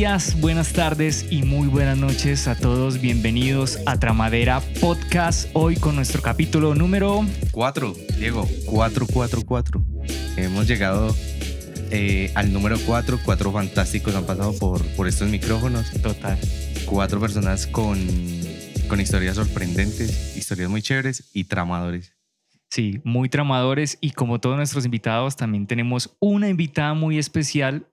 días, buenas tardes y muy buenas noches a todos. Bienvenidos a Tramadera Podcast. Hoy con nuestro capítulo número 4, Diego, 444. Hemos llegado eh, al número 4. Cuatro fantásticos han pasado por, por estos micrófonos. Total. Cuatro personas con, con historias sorprendentes, historias muy chéveres y tramadores. Sí, muy tramadores y como todos nuestros invitados también tenemos una invitada muy especial,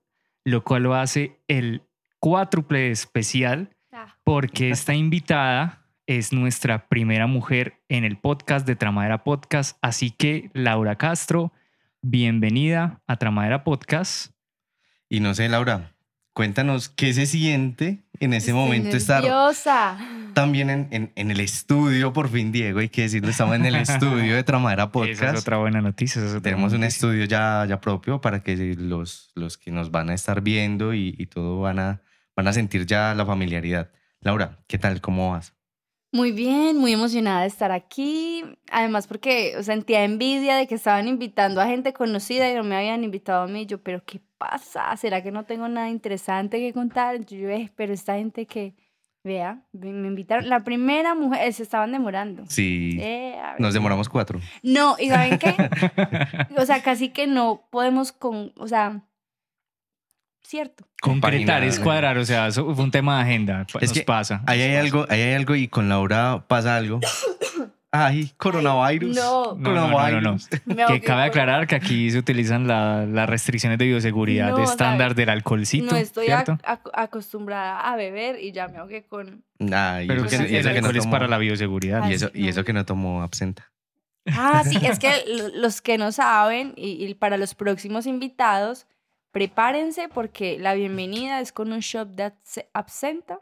lo cual lo hace el cuádruple especial Ah. porque esta invitada es nuestra primera mujer en el podcast de Tramadera Podcast, así que Laura Castro, bienvenida a Tramadera Podcast. Y no sé, Laura, cuéntanos qué se siente en ese Estoy momento estar nerviosa. también en, en- en el estudio, por fin, Diego, hay que decirlo, estamos en el estudio de Tramadera Esa Podcast. es otra buena noticia. esa es otra Tenemos buena un noticia. estudio ya, ya propio para que los, los que nos van a estar viendo y, y todo van a, van a sentir ya la familiaridad. Laura, ¿qué tal? ¿Cómo vas? Muy bien, muy emocionada de estar aquí. Además, porque sentía envidia de que estaban invitando a gente conocida y no me habían invitado a mí. Yo, pero ¿qué pasa? ¿Será que no tengo nada interesante que contar? Yo, "Eh, pero esta gente que, vea, me invitaron. La primera mujer, se estaban demorando. Sí, Eh, nos demoramos cuatro. No, ¿y saben qué? O sea, casi que no podemos con, o sea, cierto. Concretar es cuadrar, o sea, eso fue un tema de agenda. Es nos que pasa. Ahí hay algo, ahí hay algo y con Laura pasa algo. Ay, coronavirus. no. No, no, no, no, no. Que cabe aclarar que aquí se utilizan la- las restricciones de bioseguridad No, de o sea, estándar del alcoholcito, No estoy acostumbrada a beber y ya me ahogué con... Ay, Pero y que eso- el y eso que no alcohol es tomó- para la bioseguridad. y eso, y eso que no tomó absenta. Ah, sí, es que lo- los que no saben y, y para los próximos invitados, prepárense porque la bienvenida es con un shot de abse- absenta.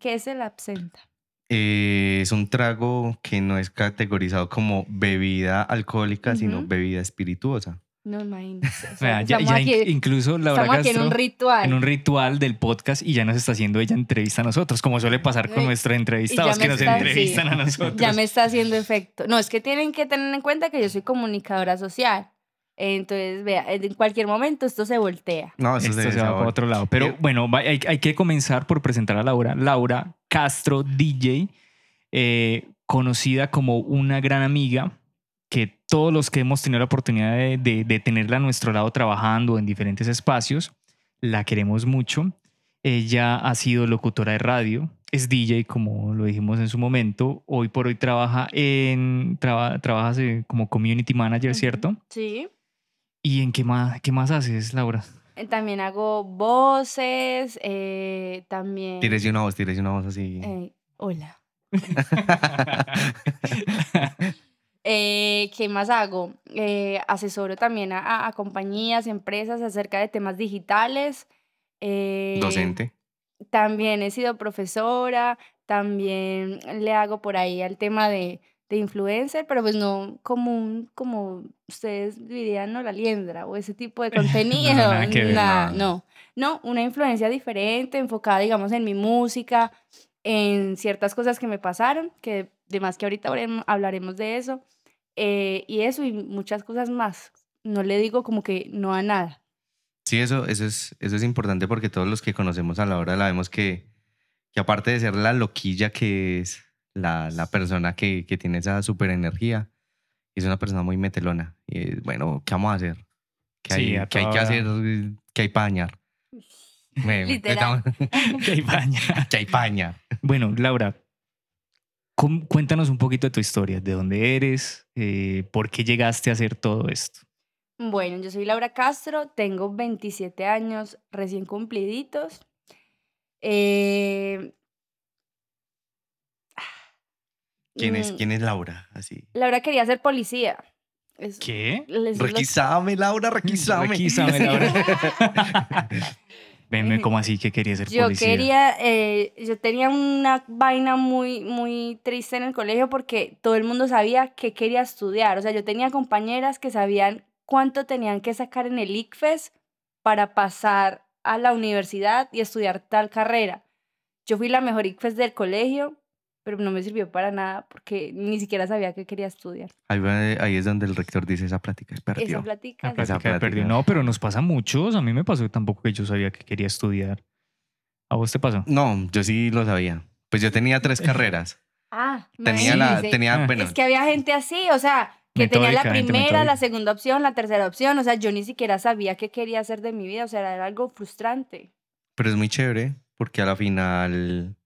¿Qué es el absenta? Eh, es un trago que no es categorizado como bebida alcohólica, sino bebida espirituosa. No imagínense. o sea, Vea, ya, estamos ya aquí, in- incluso Laura estamos aquí en un ritual. en un ritual del podcast y ya nos está haciendo ella entrevista a nosotros, como suele pasar con nuestros entrevistados que nos está- entrevistan sí. a nosotros. Ya me está haciendo efecto. No, es que tienen que tener en cuenta que yo soy comunicadora social. Entonces, vea, en cualquier momento esto se voltea. No, eso Esto se va para otro lado. Pero Eh, bueno, hay, hay que comenzar por presentar a Laura. Laura Castro, DJ, eh, conocida como una gran amiga, que todos los que hemos tenido la oportunidad de, de- de tenerla a nuestro lado trabajando en diferentes espacios, la queremos mucho. Ella ha sido locutora de radio, es DJ, como lo dijimos en su momento. Hoy por hoy trabaja en, traba- trabajas eh, como community manager, ¿cierto? Sí. ¿Y en qué más, qué más haces, Laura? Eh, También hago voces, eh, también... Tírese una voz, tírese una voz así. eh, hola. Eh, ¿Qué más hago? Eh, asesoro también a, a- a compañías, empresas acerca de temas digitales. eh, Docente. También he sido profesora, también le hago por ahí al tema de, de influencer, pero pues no como un, como ustedes dirían, no la liendra o ese tipo de contenido. nada que ver, nada, nada. no, no, una influencia diferente, enfocada, digamos, en mi música, en ciertas cosas que me pasaron, que de más que ahorita hablaremos de eso, eh, y eso y muchas cosas más. No le digo como que no a nada. Sí, eso, eso, es, eso es importante porque todos los que conocemos a Laura la vemos que, que aparte de ser la loquilla que es la, la persona que, que tiene esa super energía, es una persona muy metelona. Y bueno, ¿qué vamos a hacer? ¿Qué hay, Sí, a qué hay que hacer? ¿Qué hay para dañar? Me- me- Literal. Qué baña. ¿Qué hay para dañar? Bueno, Laura, cuéntanos un poquito de tu historia, de dónde eres, eh, por qué llegaste a hacer todo esto. Bueno, yo soy Laura Castro, tengo 27 años recién cumpliditos. Eh, ¿Quién es, mm, ¿Quién es Laura? Así. Laura quería ser policía. Es- ¿Qué? Requisame, Laura, requisame. Requísame, Laura. Venme, ¿cómo así que quería ser Yo policía? quería, eh, yo tenía una vaina muy, muy triste en el colegio porque todo el mundo sabía que quería estudiar. O sea, yo tenía compañeras que sabían cuánto tenían que sacar en el ICFES para pasar a la universidad y estudiar tal carrera. Yo fui la mejor ICFES del colegio, pero no me sirvió para nada porque ni siquiera sabía que quería estudiar. Ahí, va- ahí es donde el rector dice esa plática es Esa perdió. plática. La esa- plática de plática. No, pero nos pasa a muchos. A mí me pasó tampoco que yo sabía que quería estudiar. ¿A vos te pasó? No, yo sí lo sabía. Pues yo tenía tres carreras. Ah, Tenía la, tenía, Ah. bueno, Es que había gente así, o sea, que tenía la Metódica, primera, la segunda opción, la tercera opción, o sea, yo ni siquiera sabía qué quería hacer de mi vida, o sea, era algo frustrante. pero es muy chévere porque a la final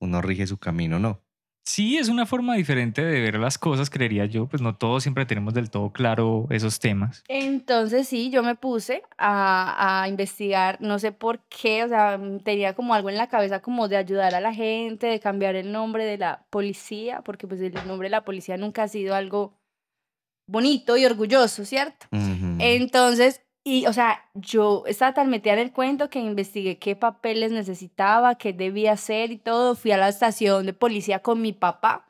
uno rige su camino, ¿no? Sí, es una forma diferente de ver las cosas, creería yo. Pues no todos siempre tenemos del todo claro esos temas. Entonces sí, yo me puse a, a investigar, no sé por qué, o sea, mm, tenía como algo en la cabeza como de ayudar a la gente, de cambiar el nombre de la policía, porque pues el nombre de la policía nunca ha sido algo bonito y orgulloso, ¿cierto? Entonces, y o sea, yo estaba tan metida en el cuento que investigué qué papeles necesitaba, qué debía hacer y todo. Fui a la estación de policía con mi papá.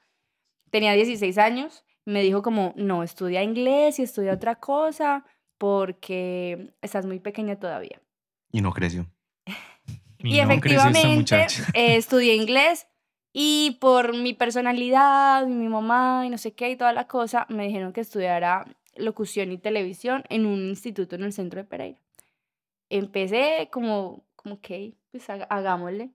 Tenía 16 años. Me dijo como, no, estudia inglés y estudia otra cosa porque estás muy pequeña todavía. Y no creció. Y, no efectivamente eh, estudié inglés y por mi personalidad, y mi mamá y no sé qué y toda la cosa, me dijeron que estudiara locución y televisión en un instituto en el centro de Pereira. Empecé como, como que, pues hagámosle.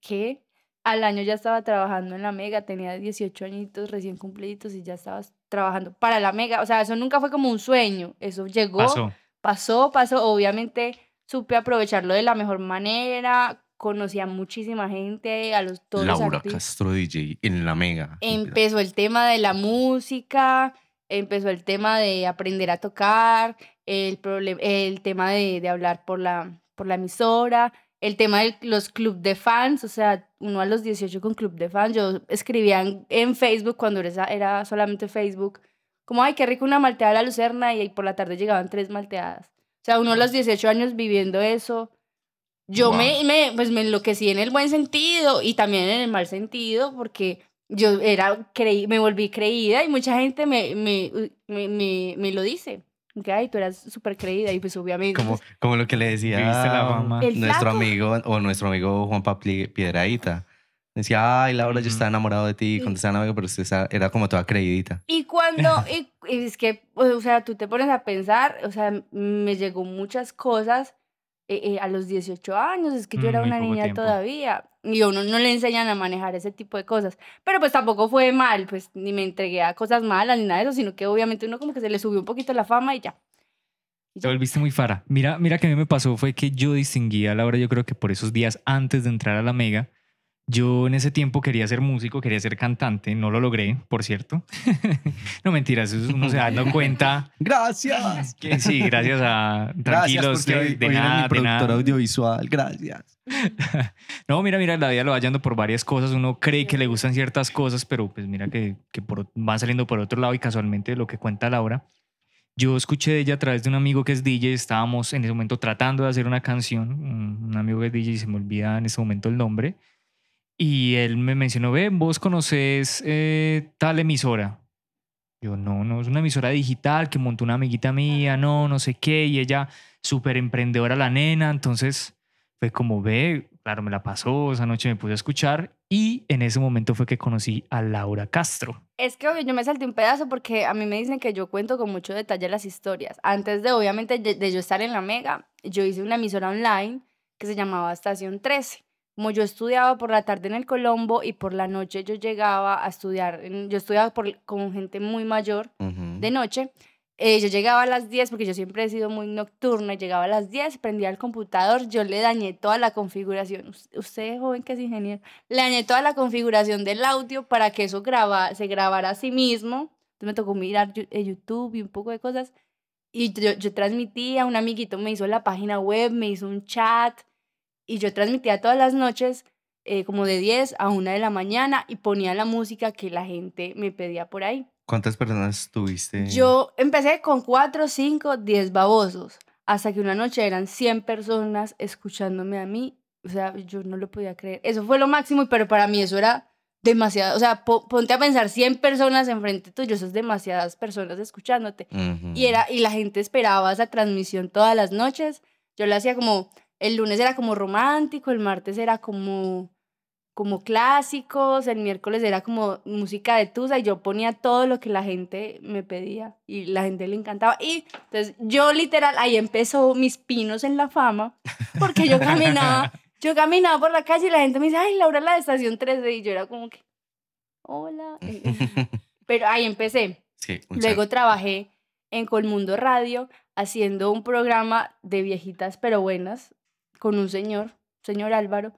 Que al año ya estaba trabajando en la Mega, tenía 18 añitos recién cumpliditos y ya estaba trabajando para la Mega. O sea, eso nunca fue como un sueño, eso llegó Pasó. pasó, pasó. Obviamente supe aprovecharlo de la mejor manera. Conocí a muchísima gente, a los todos los Laura artistas. Castro DJ en la Mega. Empezó el tema de la música, empezó el tema de aprender a tocar, el, el tema de, de hablar por la, por la emisora, el tema de los club de fans, o sea, uno a los 18 con club de fans. Yo escribía en, en Facebook cuando era, era solamente Facebook, como, ay, qué rico una malteada a la lucerna, y ahí por la tarde llegaban tres malteadas. O sea, uno a los 18 años viviendo eso. Yo Wow. me, me, pues me enloquecí en el buen sentido y también en el mal sentido, porque yo era creí, me volví creída y mucha gente me, me, me, me, me lo dice. Que, ay, tú eras súper creída y pues obviamente... Como, pues, como lo que le decía Viviste la fama. Nuestro amigo o nuestro amigo Juan Papli Piedradita. Decía, ay, Laura, yo Ujú. estaba enamorado de ti cuando estaba enamorado, pero usted era como toda creidita. Y cuando, y, y es que, o sea, tú te pones a pensar, o sea, me llegó muchas cosas eh, eh, a los 18 años, es que yo Mm, era una niña tiempo. todavía, y a uno no le enseñan a manejar ese tipo de cosas, pero pues tampoco fue mal, pues ni me entregué a cosas malas ni nada de eso, sino que obviamente uno como que se le subió un poquito la fama y ya. Y Te volviste muy fara. Mira, mira que a mí me pasó fue que yo distinguía a Laura, yo creo que por esos días antes de entrar a la Mega, yo en ese tiempo quería ser músico, quería ser cantante, no lo logré, por cierto. no mentiras, uno se da cuenta Gracias. que sí, gracias a Gracias tranquilos porque de, hoy, nada, mi de productor nada. audiovisual. Gracias. No, mira, mira, la vida lo va yendo por varias cosas. Uno cree que le gustan ciertas cosas, pero pues mira que, que por, van saliendo por otro lado y casualmente lo que cuenta Laura. Yo escuché de ella a través de un amigo que es DJ. Estábamos en ese momento tratando de hacer una canción. Un amigo que es DJ, se me olvida en ese momento el nombre. Y él me mencionó, ve, vos conoces eh, tal emisora. Yo, no, no, es una emisora digital que montó una amiguita mía, no, no sé qué. Y ella, súper emprendedora la nena. Entonces fue como, ve, claro, me la pasó, esa noche me pude escuchar y en ese momento fue que conocí a Laura Castro. Es que obvio, yo me salté un pedazo porque a mí me dicen que yo cuento con mucho detalle las historias. Antes de, obviamente, de, de yo estar en la Mega, yo hice una emisora online que se llamaba Estación 13. Como yo estudiaba por la tarde en el Colombo y por la noche yo llegaba a estudiar, yo estudiaba por, con gente muy mayor Ujú. de noche, eh, yo llegaba a las 10 porque yo siempre he sido muy nocturna, llegaba a las 10, prendía el computador, yo le dañé toda la configuración, Us- usted joven que es ingeniero, le dañé toda la configuración del audio para que eso graba, se grabara a sí mismo, entonces me tocó mirar eh, YouTube y un poco de cosas, y yo, yo transmitía, un amiguito me hizo la página web, me hizo un chat, y yo transmitía todas las noches, eh, como de 10 a 1 de la mañana, y ponía la música que la gente me pedía por ahí. ¿Cuántas personas tuviste? Yo empecé con 4, 5, 10 babosos, hasta que una noche eran 100 personas escuchándome a mí. O sea, yo no lo podía creer. Eso fue lo máximo, pero para mí eso era demasiado. O sea, po- ponte a pensar 100 personas enfrente tuyo, eso es demasiadas personas escuchándote. Y, era, y la gente esperaba esa transmisión todas las noches. Yo la hacía como, el lunes era como romántico, el martes era como, como clásicos, el miércoles era como música de Tusa y yo ponía todo lo que la gente me pedía y la gente le encantaba. Y entonces yo literal, ahí empezó mis pinos en la fama, porque yo caminaba Yo caminaba por la calle y la gente me dice, ay, Laura, la de estación 13. Y yo era como que, hola. Pero ahí empecé. Sí, Luego trabajé en Colmundo Radio haciendo un programa de viejitas pero buenas con un señor, señor Álvaro,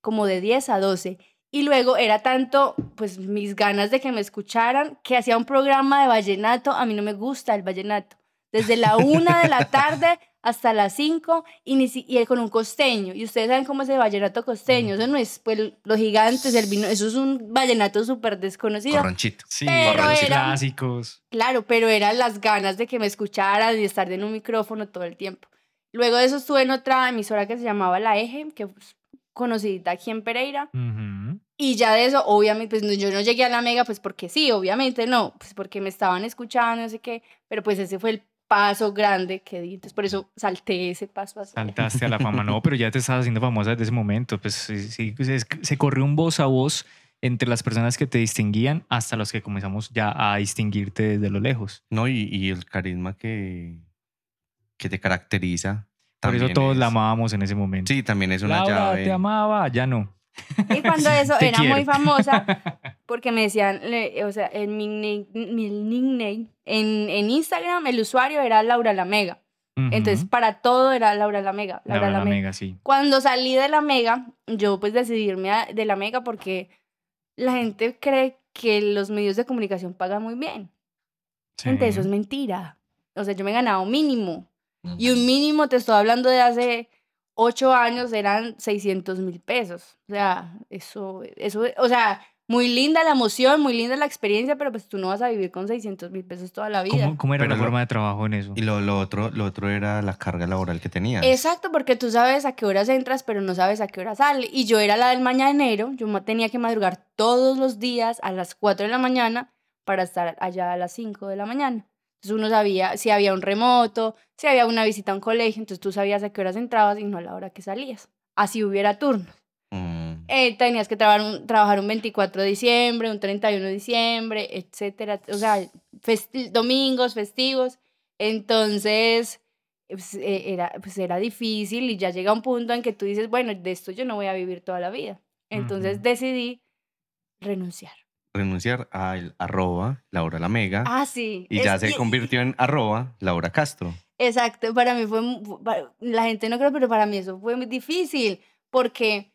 como de 10 a 12. Y luego era tanto, pues, mis ganas de que me escucharan, que hacía un programa de vallenato. A mí no me gusta el vallenato. Desde la una de la tarde hasta las 5 y, ni si- y con un costeño. Y ustedes saben cómo es el vallenato costeño. Eso no es, pues, los gigantes, el vino. Eso es un vallenato súper desconocido. Corronchito. Sí, Pero los era- clásicos. Claro, pero eran las ganas de que me escucharan y estar en un micrófono todo el tiempo. Luego de eso estuve en otra emisora que se llamaba La Eje, que conocidita aquí en Pereira. Ujú. Y ya de eso, obviamente, pues no- yo no llegué a la mega, pues porque sí, obviamente no, pues porque me estaban escuchando, no sé qué, pero pues ese fue el paso grande que di, entonces por eso salté ese paso así. Saltaste a la fama. No, pero ya te estabas haciendo famosa desde ese momento. Pues sí, sí, pues, es- se corrió un voz a voz entre las personas que te distinguían hasta los que comenzamos ya a distinguirte desde lo lejos. No, y, y el carisma que, que te caracteriza. Por eso todos la es- amábamos en ese momento. Sí, también es una Laura, llave. te amaba, ya no. Y cuando eso era quiero. muy famosa, porque me decían, le- o sea, en mi, mi nickname, en, en Instagram, el usuario era Laura la Mega. Entonces, Ujú. para todo era Laura la Mega. Laura, Laura la, la Mega. Mega, sí. Cuando salí de la Mega, yo pues decidí irme a- de la Mega porque la gente cree que los medios de comunicación pagan muy bien. Gente, eso es Sí. mentira. O sea, yo me ganaba un mínimo. Y un mínimo, te estoy hablando de hace ocho años, eran 600 mil pesos. O sea, eso, eso, o sea, muy linda la emoción, muy linda la experiencia, pero pues tú no vas a vivir con 600 mil pesos toda la vida. ¿Cómo, cómo era Pero la lo- forma de trabajo en eso? Y lo, lo otro, lo otro era la carga laboral que tenías. Exacto, porque tú sabes a qué horas entras, pero no sabes a qué hora sale. Y yo era la del mañanero, yo tenía que madrugar todos los días a las 4 de la mañana para estar allá a las 5 de la mañana. Entonces uno sabía si había un remoto, si había una visita a un colegio, entonces tú sabías a qué horas entrabas y no a la hora que salías. Así hubiera turnos. Mm, Eh, tenías que trabajar un, trabajar un 24 de diciembre, un 31 de diciembre, etcétera. O sea, festi- domingos, festivos. Entonces, pues, eh, era, pues era difícil y ya llega un punto en que tú dices, bueno, de esto yo no voy a vivir toda la vida. Entonces Ujú. decidí renunciar. Renunciar al arroba Laura la Mega. Ah, sí. y es- ya se convirtió en arroba Laura Castro. Exacto, para mí fue, la gente no cree, pero para mí eso fue muy difícil, porque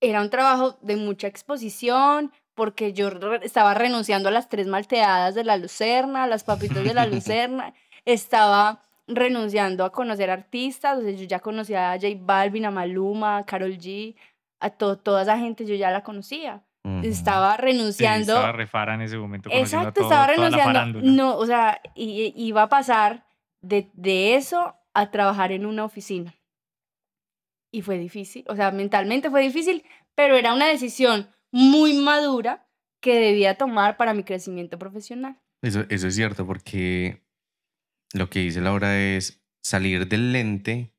era un trabajo de mucha exposición, porque yo re- estaba renunciando a las tres malteadas de la Lucerna, a las papitas de la Lucerna, estaba renunciando a conocer artistas, o sea, yo ya conocía a J Balvin, a Maluma, a Karol G, a to- toda esa gente yo ya la conocía. Estaba Sí, renunciando estaba refara en ese momento. Exacto, todo- estaba renunciando. No, o sea, iba a pasar de, de eso a trabajar en una oficina. Y fue difícil, o sea, mentalmente fue difícil, pero era una decisión muy madura que debía tomar para mi crecimiento profesional. Eso, eso es cierto, porque lo que dice Laura es salir del lente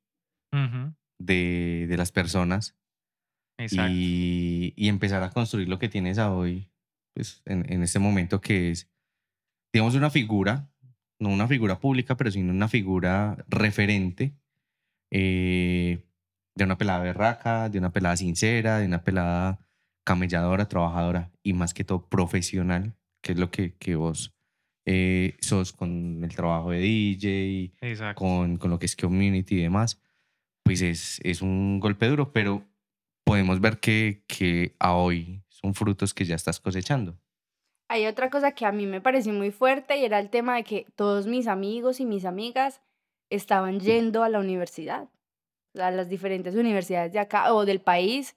de, de las personas Exacto. y, y empezar a construir lo que tienes a hoy, pues en, en este momento que es, digamos, una figura, no una figura pública, pero sino una figura referente eh, de una pelada berraca, de una pelada sincera, de una pelada camelladora, trabajadora y más que todo profesional, que es lo que, que vos eh, sos con el trabajo de DJ, con, con lo que es community y demás, pues es, es un golpe duro, pero podemos ver que, que a hoy son frutos que ya estás cosechando. Hay otra cosa que a mí me pareció muy fuerte y era el tema de que todos mis amigos y mis amigas estaban yendo a la universidad, a las diferentes universidades de acá o del país,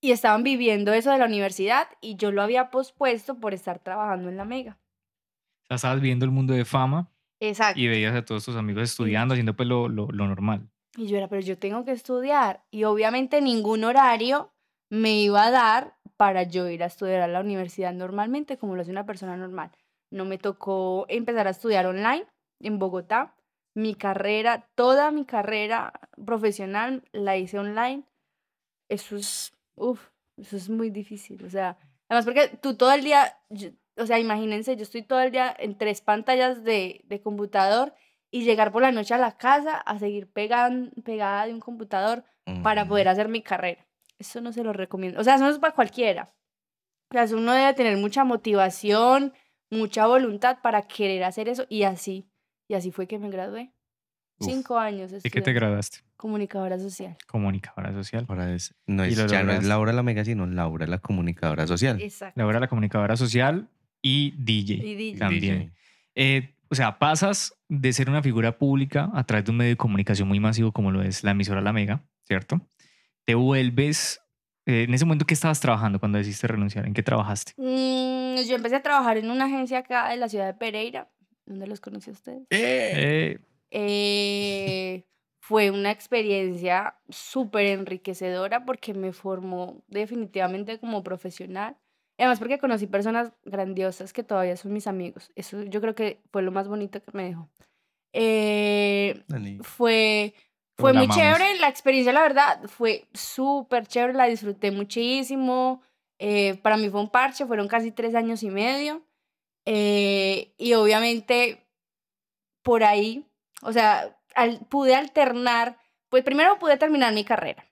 y estaban viviendo eso de la universidad y yo lo había pospuesto por estar trabajando en la Mega. O sea, estabas viendo el mundo de fama Exacto. y veías a todos tus amigos estudiando, haciendo pues lo, lo, lo normal. Y yo era, pero yo tengo que estudiar. Y obviamente ningún horario me iba a dar para yo ir a estudiar a la universidad normalmente, como lo hace una persona normal. No me tocó empezar a estudiar online en Bogotá. Mi carrera, toda mi carrera profesional la hice online. Eso es, uff, eso es muy difícil. O sea, además porque tú todo el día, yo- o sea, imagínense, yo estoy todo el día en tres pantallas de, de computador y llegar por la noche a la casa a seguir pegan, pegada de un computador para poder hacer mi carrera. Eso no se lo recomiendo. O sea, eso no es para cualquiera. O sea, uno debe tener mucha motivación, mucha voluntad para querer hacer eso y así. Y así fue que me gradué. Uf. Cinco años. ¿De qué te graduaste? Comunicadora social. Comunicadora social. Ahora es, no Y es, lo ya no es. Laura la mega, sino Laura la comunicadora social. Exacto. Laura, la comunicadora social y DJ. Y DJ. También. DJ. Eh, o sea, pasas de ser una figura pública a través de un medio de comunicación muy masivo como lo es la emisora La Mega, ¿cierto? Te vuelves... eh, en ese momento, ¿qué estabas trabajando cuando decidiste renunciar? ¿En qué trabajaste? Mm, yo empecé a trabajar en una agencia acá de la ciudad de Pereira. ¿Dónde los conocí a ustedes? Eh, Eh, fue una experiencia súper enriquecedora porque me formó definitivamente como profesional. Además porque conocí personas grandiosas que todavía son mis amigos. Eso yo creo que fue lo más bonito que me dejó. Eh, fue, fue muy amamos. chévere, la experiencia la verdad fue súper chévere, la disfruté muchísimo. Eh, para mí fue un parche, fueron casi tres años y medio. Eh, y obviamente por ahí, o sea, al- pude alternar, pues primero pude terminar mi carrera,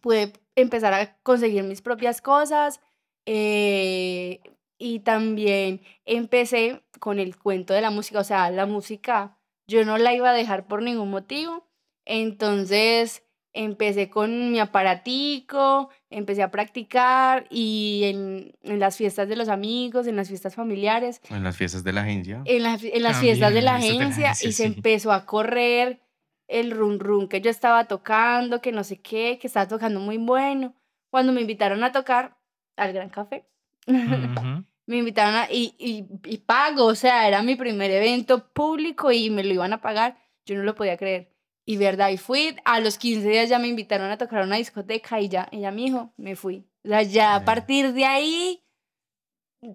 pude empezar a conseguir mis propias cosas eh, y también empecé con el cuento de la música, o sea, la música yo no la iba a dejar por ningún motivo, entonces empecé con mi aparatico, empecé a practicar y en, en las fiestas de los amigos, en las fiestas familiares, En las fiestas de la agencia. en, las- en las fiestas de También, la en las fiestas de la agencia y se empezó a correr el run run que yo estaba tocando, que no sé qué, que estaba tocando muy bueno. Cuando me invitaron a tocar al Gran Café, ujú. me invitaron a, y, y, y pago, o sea, era mi primer evento público y me lo iban a pagar, yo no lo podía creer. Y verdad, y fui, a los 15 días ya me invitaron a tocar a una discoteca y ya, ella me dijo, me fui. O sea, ya a Ya. partir de ahí,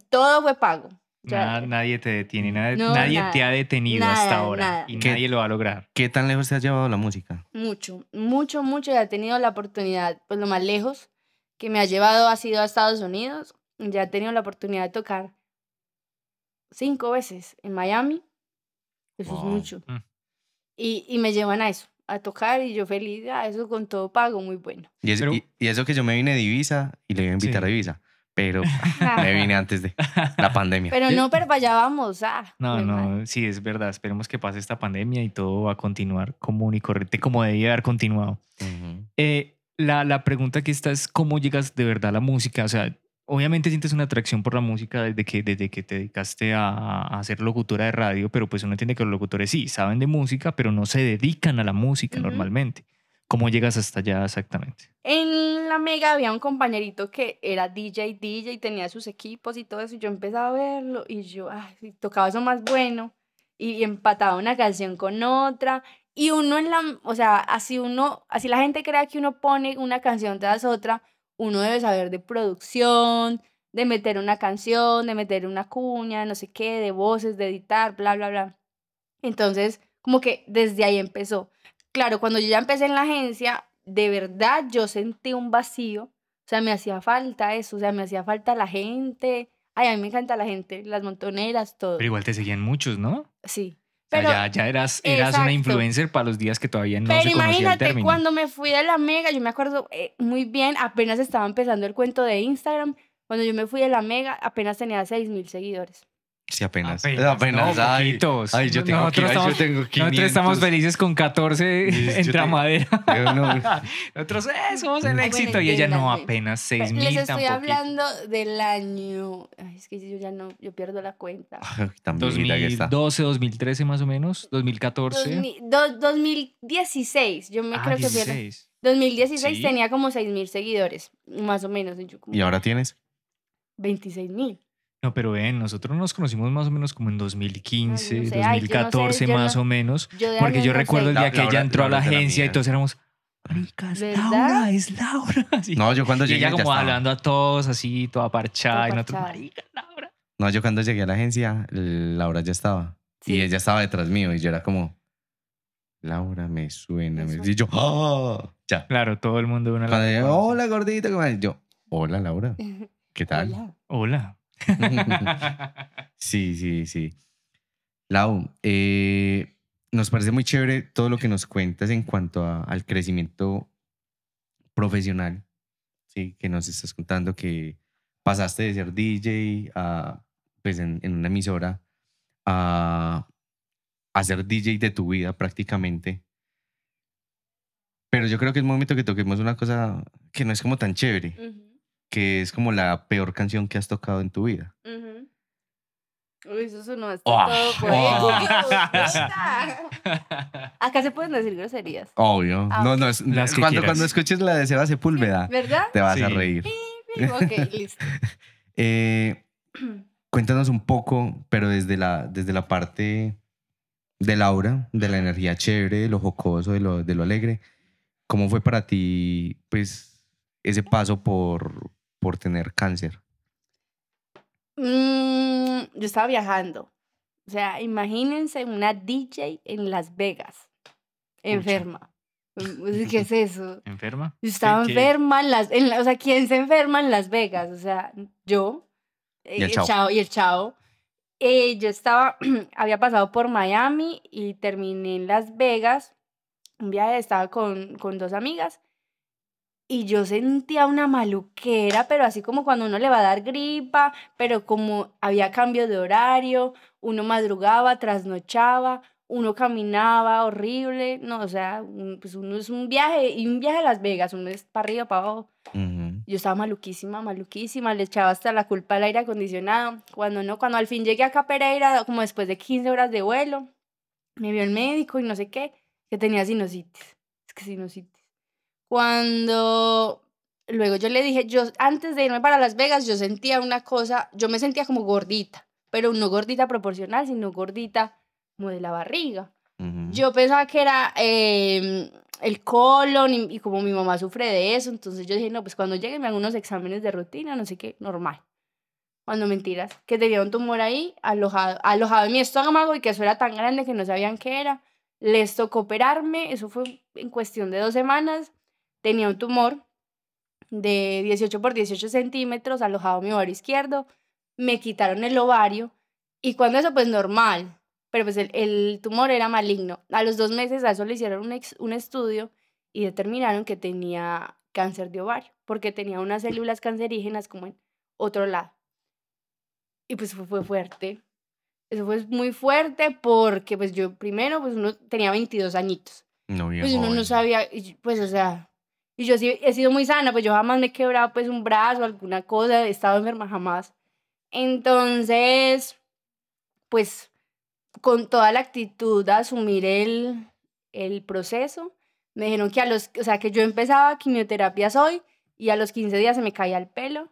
todo fue pago. Ya- Nada- nadie te detiene, nadie, No, nadie nada. te ha detenido hasta Nada, ahora nada. y nadie lo va a lograr. ¿Qué tan lejos te has llevado la música? Mucho, mucho, mucho. Ya he tenido la oportunidad, pues lo más lejos que me ha llevado ha sido a Estados Unidos. Ya he tenido la oportunidad de tocar cinco veces en Miami. Eso es Wow. mucho. Mm. Y, y me llevan a eso, a tocar y yo feliz, a eso con todo pago, muy bueno. Y, es- Pero- y, y eso que yo me vine de Ibiza y le iba a invitar Sí. a Ibiza, pero me vine antes de la pandemia. Pero no, pero allá vamos. Ah, No, madre. no, sí, es verdad. Esperemos que pase esta pandemia y todo va a continuar común y corriente como debía haber continuado. Ujú. Eh, la, la pregunta que está es cómo llegas de verdad a la música. O sea, obviamente sientes una atracción por la música desde que, desde que te dedicaste a, a ser locutora de radio, pero pues uno entiende que los locutores sí saben de música, pero no se dedican a la música normalmente. ¿Cómo llegas hasta allá exactamente? En la Mega había un compañerito que era DJ, DJ, y tenía sus equipos y todo eso. Y yo empezaba a verlo y yo, ay, tocaba eso más bueno. Y empataba una canción con otra. Y uno en la, o sea, así uno, así la gente crea que uno pone una canción tras otra, uno debe saber de producción, de meter una canción, de meter una cuña, no sé qué, de voces, de editar, bla, bla, bla. Entonces, como que desde ahí empezó. Claro, cuando yo ya empecé en la agencia, de verdad yo sentí un vacío. O sea, me hacía falta eso, o sea, me hacía falta la gente. Ay, a mí me encanta la gente, las montoneras, todo. Pero igual te seguían muchos, ¿no? Sí. O sea, Pero, ya, ya eras, eras una influencer para los días que todavía no pero se conocía el imagínate, término. cuando me fui de la Mega, yo me acuerdo eh, muy bien, apenas estaba empezando el cuento de Instagram. Cuando yo me fui de la Mega, apenas tenía 6 mil seguidores. Sí, apenas. Apenas, Apenas. no, ay, poquitos. ay, yo tengo, Nosotros qui- ay, yo estamos- tengo Nosotros estamos 500. felices con 14 Sí, yo en Tramadera. No- Nosotros eh, somos el Ay, bueno, éxito y ella no, apenas 6 Les mil estoy tampoco. hablando del año. Ay, es que yo ya no, yo pierdo la cuenta. Que está. 2012, 2013 más o menos, 2014. 2000 do- 2016, yo me Ah, creo que fui a la- 16. 2016 Sí. tenía como 6 mil seguidores, más o menos. y yo como ¿Y ahora tienes? 26 mil. No, pero ven, nosotros nos conocimos más o menos como en 2015, Ay, no sé, ay, yo no sé, 2014 yo más no- o menos. Yo Porque yo no recuerdo sé. el día La- que ella Laura- entró a la agencia y todos éramos, marica, es ¿Verdad? Laura, es Laura. No, yo cuando y llegué ella ya como estaba. hablando a todos así, toda parchada. Toda y nosotros, Laura. No, yo cuando llegué a la agencia, Laura ya estaba. Y ella estaba detrás mío y yo era como, Laura me suena. Me. Y yo, ¡ah! Ya. Claro, todo el mundo de una Cuando la ella, hola gordita, ¿cómo vas?" yo, hola Laura, ¿qué tal? Hola. Hola. sí, sí, sí. Lau, eh, nos parece muy chévere todo lo que nos cuentas en cuanto al crecimiento profesional, ¿sí? que nos estás contando que pasaste de ser DJ a, pues en, una emisora a, a ser DJ de tu vida prácticamente. Pero yo creo que es momento que toquemos una cosa que no es como tan chévere, que es como la peor canción que has tocado en tu vida. ujú. Uy, eso sonó hasta Oh, todo oh. Acá se pueden decir groserías. Obvio. Ah, no, no, es- Las que cuando, cuando escuches la de Seba Sepúlveda, ¿Verdad? te vas a Sí. reír. Ok, listo. Eh, cuéntanos un poco, pero desde la, desde la parte de Laura, de la energía chévere, de lo jocoso, de lo, de lo alegre. ¿Cómo fue para ti, pues, ese paso por, por tener cáncer? Mm, yo estaba viajando. O sea, imagínense una DJ en Las Vegas, enferma. Mm, ¿Qué es eso? ¿Enferma? Yo estaba ¿Qué- qué? enferma en las, en la- o sea, ¿quién se enferma en Las Vegas? O sea, yo Y el eh, chavo. y el chavo. Eh, yo estaba, había pasado por Miami y terminé en Las Vegas. Un viaje, estaba con, con dos amigas y yo sentía una maluquera, pero así como cuando uno le va a dar gripa, pero como había cambio de horario, uno madrugaba, trasnochaba, uno caminaba horrible, no, o sea, un- pues uno es un viaje y un viaje a Las Vegas, uno es para arriba, para abajo. Ujú. Yo estaba maluquísima, maluquísima, le echaba hasta la culpa al aire acondicionado. Cuando no, cuando al fin llegué acá a Pereira, como después de 15 horas de vuelo, me vio el médico y no sé qué, que tenía sinusitis. Es que sinusitis. Cuando luego yo le dije, yo antes de irme para Las Vegas, yo sentía una cosa, yo me sentía como gordita, pero no gordita proporcional, sino gordita como de la barriga. Ujú. Yo pensaba que era eh, el colon y, y como mi mamá sufre de eso, entonces yo dije, no, pues cuando llegue me hago unos exámenes de rutina, no sé qué, normal. Cuando mentiras, que tenía un tumor ahí alojado, alojado en mi estómago y que eso era tan grande que no sabían qué era. Les tocó operarme, eso fue en cuestión de dos semanas. Tenía un tumor de 18 por 18 centímetros alojado en mi ovario izquierdo. Me quitaron el ovario y cuando eso, pues normal, pero pues el, el tumor era maligno. A los dos meses a eso le hicieron un, ex- un estudio y determinaron que tenía cáncer de ovario, porque tenía unas células cancerígenas como en otro lado. Y pues fue, fue fuerte. Eso fue muy fuerte porque pues yo primero, pues uno tenía 22 añitos. No, Pues uno no sabía, pues o sea, y yo he sido muy sana, pues yo jamás me he quebrado pues un brazo, alguna cosa, he estado enferma jamás. Entonces, pues con toda la actitud a asumir el, el proceso, me dijeron que a los, o sea, que yo empezaba quimioterapias hoy y a los 15 días se me caía el pelo,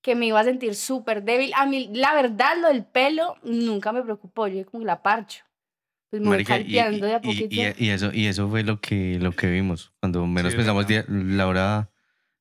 que me iba a sentir súper débil. A mí, la verdad, lo del pelo nunca me preocupó, yo como la parcho. Pues me voy Marica, y, calpeando de a y- y- poquito. y eso, y eso fue lo que, lo que vimos. Cuando menos es pensamos, di- Laura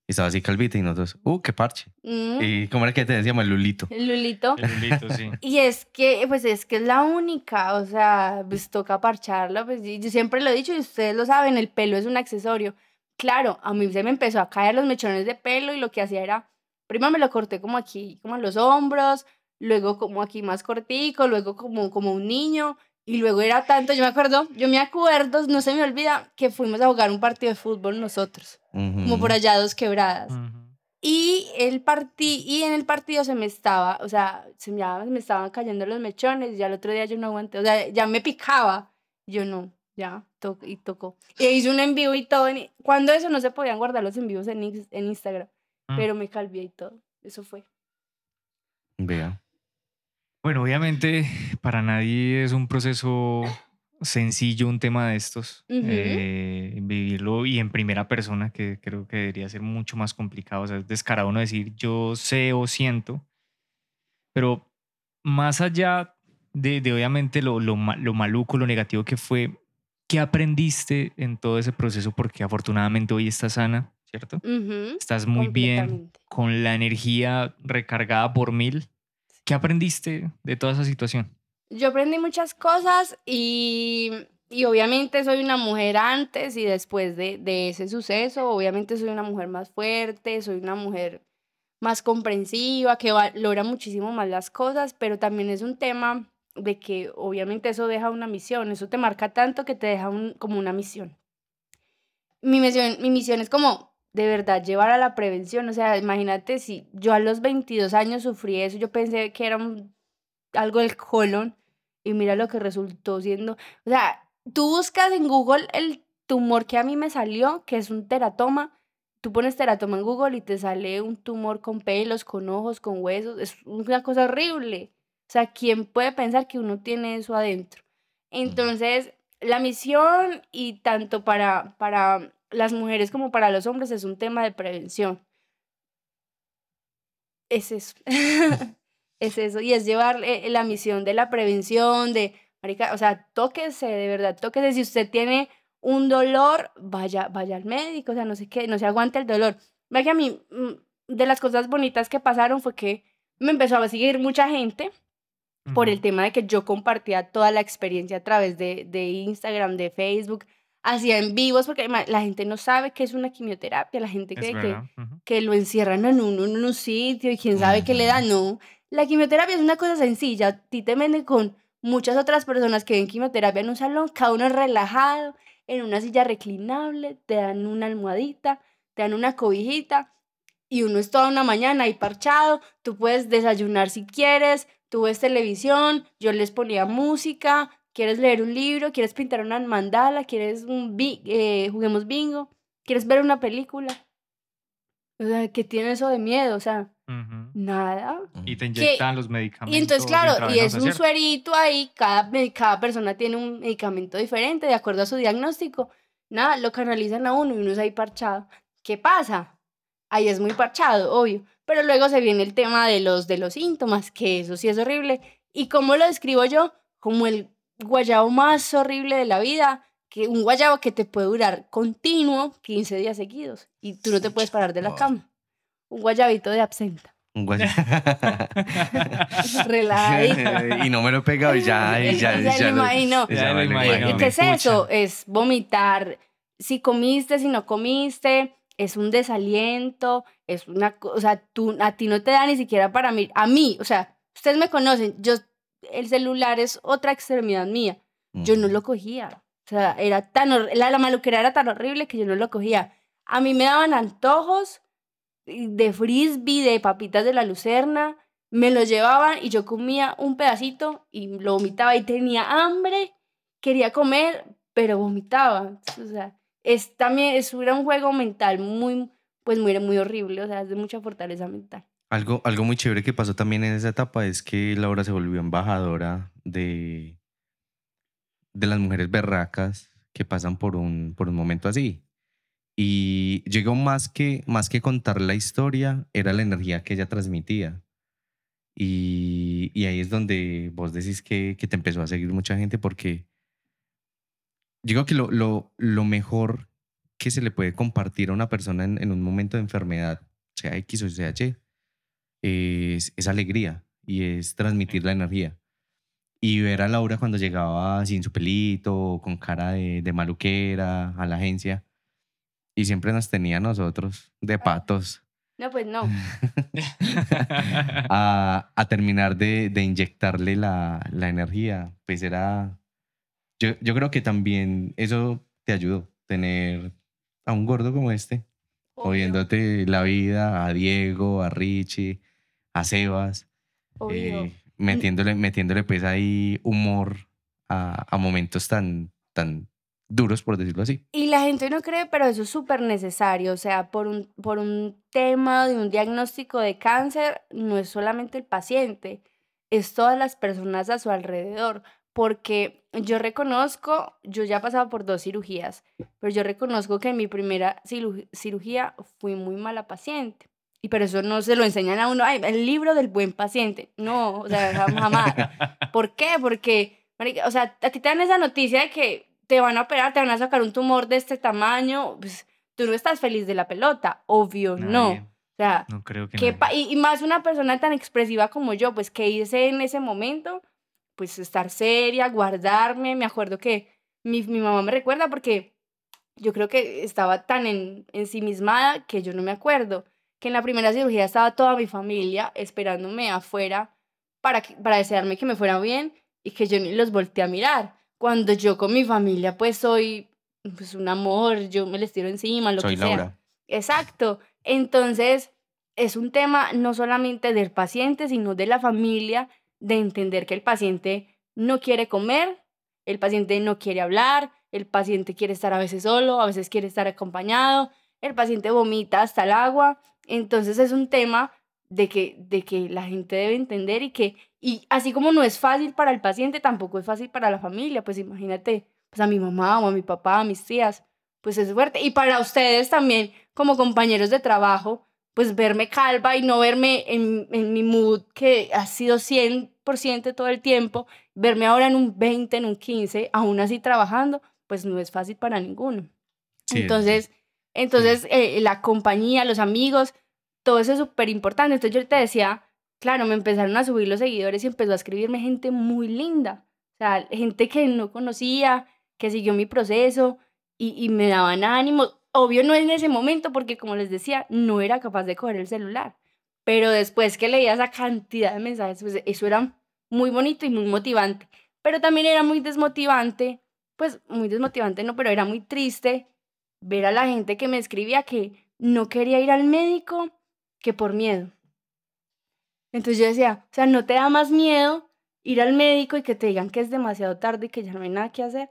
estaba así calvita y nosotros, ¡uh, qué parche! Mm, ¿Y cómo era que te decíamos? El Lulito. el Lulito. El Lulito, sí. Y es que, pues es que es la única, o sea, pues toca parcharla, pues y yo siempre lo he dicho y ustedes lo saben, el pelo es un accesorio. Claro, a mí se me empezó a caer los mechones de pelo y lo que hacía era, primero me lo corté como aquí, como en los hombros, luego como aquí más cortico, luego como, como un niño, y luego era tanto, yo me acuerdo, yo me acuerdo, no se me olvida, que fuimos a jugar un partido de fútbol nosotros, como por allá a dos quebradas. Ujú. Y, el parti y en el partido se me estaba, o sea, se me, ya me estaban cayendo los mechones, ya el otro día yo no aguanté, o sea, ya me picaba, yo no, ya, to y tocó. Y hice un en vivo y todo, en- cuando eso no se podían guardar los en vivos en, en Instagram, Mm. pero me calvié y todo, eso fue. Vea. Bueno, obviamente para nadie es un proceso sencillo un tema de estos. Eh, vivirlo y en primera persona, que creo que debería ser mucho más complicado. O sea, es descarado uno decir yo sé o siento. Pero más allá de, de obviamente lo, lo, lo maluco, lo negativo que fue, ¿qué aprendiste en todo ese proceso? Porque afortunadamente hoy estás sana, ¿cierto? Estás muy bien, con la energía recargada por mil. ¿Qué aprendiste de toda esa situación? Yo aprendí muchas cosas y, y obviamente soy una mujer antes y después de, de ese suceso. Obviamente soy una mujer más fuerte, soy una mujer más comprensiva, que valora muchísimo más las cosas, pero también es un tema de que obviamente eso deja una misión, eso te marca tanto que te deja un, como una misión. Mi misión, mi misión es como de verdad llevar a la prevención, o sea, imagínate si yo a los 22 años sufrí eso, yo pensé que era algo del colon y mira lo que resultó siendo, o sea, tú buscas en Google el tumor que a mí me salió, que es un teratoma, tú pones teratoma en Google y te sale un tumor con pelos, con ojos, con huesos, es una cosa horrible. O sea, ¿quién puede pensar que uno tiene eso adentro? Entonces, la misión y tanto para, para las mujeres como para los hombres es un tema de prevención. Es eso. es eso. Y es llevar eh, la misión de la prevención, de, marica, o sea, tóquese, de verdad, tóquese. Si usted tiene un dolor, vaya, vaya al médico, o sea, no sé qué, no se aguante el dolor. Vaya que a mí, mm, de las cosas bonitas que pasaron fue que me empezó a seguir mucha gente por el tema de que yo compartía toda la experiencia a través de, de Instagram, de Facebook, hacía en vivos, porque la gente no sabe qué es una quimioterapia, la gente cree que, que lo encierran en un, en un sitio y quién sabe qué le da, no. La quimioterapia es una cosa sencilla, a ti te venden con muchas otras personas que ven quimioterapia en un salón, cada uno relajado, en una silla reclinable, te dan una almohadita, te dan una cobijita y uno es toda una mañana ahí parchado, tú puedes desayunar si quieres, tú ves televisión, yo les ponía música, quieres leer un libro, quieres pintar una mandala, quieres un eh, juguemos bingo, quieres ver una película. O sea, ¿qué tiene eso de miedo? O sea, nada. Y te inyectan los medicamentos. Y entonces, claro, y es un suerito ahí, cada, cada persona tiene un medicamento diferente de acuerdo a su diagnóstico. Nada, lo canalizan a uno y uno es ahí parchado. ¿Qué pasa? Ahí es muy parchado, obvio. Pero luego se viene el tema de los, de los síntomas, que eso sí es horrible. ¿Y cómo lo describo yo? Como el guayabo más horrible de la vida, que un guayabo que te puede durar continuo 15 días seguidos y tú no te puedes parar de la cama. Un guayabito de absenta. Un guayabo. y no me lo he pegado y ya, y ya, ya, ya, imagino. ¿Qué es eso? Es vomitar. Si comiste, si no comiste, es un desaliento, es una cosa, o sea, tú, a ti no te da ni siquiera para mí, a mí, o sea, ustedes me conocen, yo, el celular es otra extremidad mía, yo no lo cogía, o sea, era tan, la, la maluquera era tan horrible que yo no lo cogía. A mí me daban antojos de frisbee, de papitas de la lucerna, me lo llevaban y yo comía un pedacito y lo vomitaba y tenía hambre, quería comer, pero vomitaba. O sea, es también, es, era un juego mental muy, pues muy, muy horrible, o sea, es de mucha fortaleza mental. Algo, algo muy chévere que pasó también en esa etapa es que Laura se volvió embajadora de, de las mujeres berracas que pasan por un, por un momento así. Y llegó más que, más que contar la historia, era la energía que ella transmitía. Y, y ahí es donde vos decís que, que, te empezó a seguir mucha gente porque digo que lo, lo, lo, mejor que se le puede compartir a una persona en, en un momento de enfermedad, sea X o sea Y, es, es alegría y es transmitir la energía y ver a Laura cuando llegaba sin su pelito, con cara de, de, maluquera a la agencia. Y siempre nos tenía a nosotros de patos. No, pues no. a, a, terminar de, de inyectarle la, la, energía. Pues era... Yo, yo creo que también eso te ayudó, tener a un gordo como este, oyéndote la vida, a Diego, a Richie, a Sebas. Eh, metiéndole, metiéndole pues ahí humor a, a momentos tan, tan duros, por decirlo así. Y la gente no cree, pero eso es súper necesario. O sea, por un, por un tema de un diagnóstico de cáncer, no es solamente el paciente, es todas las personas a su alrededor. Porque yo reconozco, yo ya he pasado por dos cirugías, pero yo reconozco que en mi primera cirugía fui muy mala paciente. Y pero eso no se lo enseñan a uno, ay, el libro del buen paciente. No, o sea, jamás. ¿Por qué? Porque, o sea, a ti te dan esa noticia de que te van a operar, te van a sacar un tumor de este tamaño, pues tú no estás feliz de la pelota, obvio, no. O sea, no creo que y, y, más una persona tan expresiva como yo, pues que hice en ese momento, pues estar seria, guardarme. Me acuerdo que mi, mi mamá me recuerda porque yo creo que estaba tan en, ensimismada que yo no me acuerdo que en la primera cirugía estaba toda mi familia esperándome afuera para, para desearme que me fuera bien y que yo ni los volteé a mirar. Cuando yo con mi familia pues soy pues un amor, yo me les tiro encima, lo Soy que sea. Laura. Exacto. Entonces, es un tema no solamente del paciente, sino de la familia, de entender que el paciente no quiere comer, el paciente no quiere hablar, el paciente quiere estar a veces solo, a veces quiere estar acompañado, el paciente vomita hasta el agua. Entonces, es un tema de que, de que la gente debe entender y que, y así como no es fácil para el paciente, tampoco es fácil para la familia. Pues imagínate, pues a mi mamá o a mi papá, a mis tías, pues es fuerte. Y para ustedes también, como compañeros de trabajo, pues verme calva y no verme en, en mi mood que ha sido 100% todo el tiempo, verme ahora en un 20, en un 15, aún así trabajando, pues no es fácil para ninguno. Sí, entonces, entonces eh, la compañía, los amigos, todo eso es súper importante. Entonces yo te decía, claro, me empezaron a subir los seguidores y empezó a escribirme gente muy linda. O sea, gente que no conocía, que siguió mi proceso y, y me daban ánimo. Obvio no en ese momento porque como les decía, no era capaz de coger el celular. Pero después que leía esa cantidad de mensajes, pues eso era muy bonito y muy motivante. Pero también era muy desmotivante, pues muy desmotivante no, pero era muy triste ver a la gente que me escribía que no quería ir al médico que por miedo. Entonces yo decía, o sea, ¿no te da más miedo ir al médico y que te digan que es demasiado tarde y que ya no hay nada que hacer?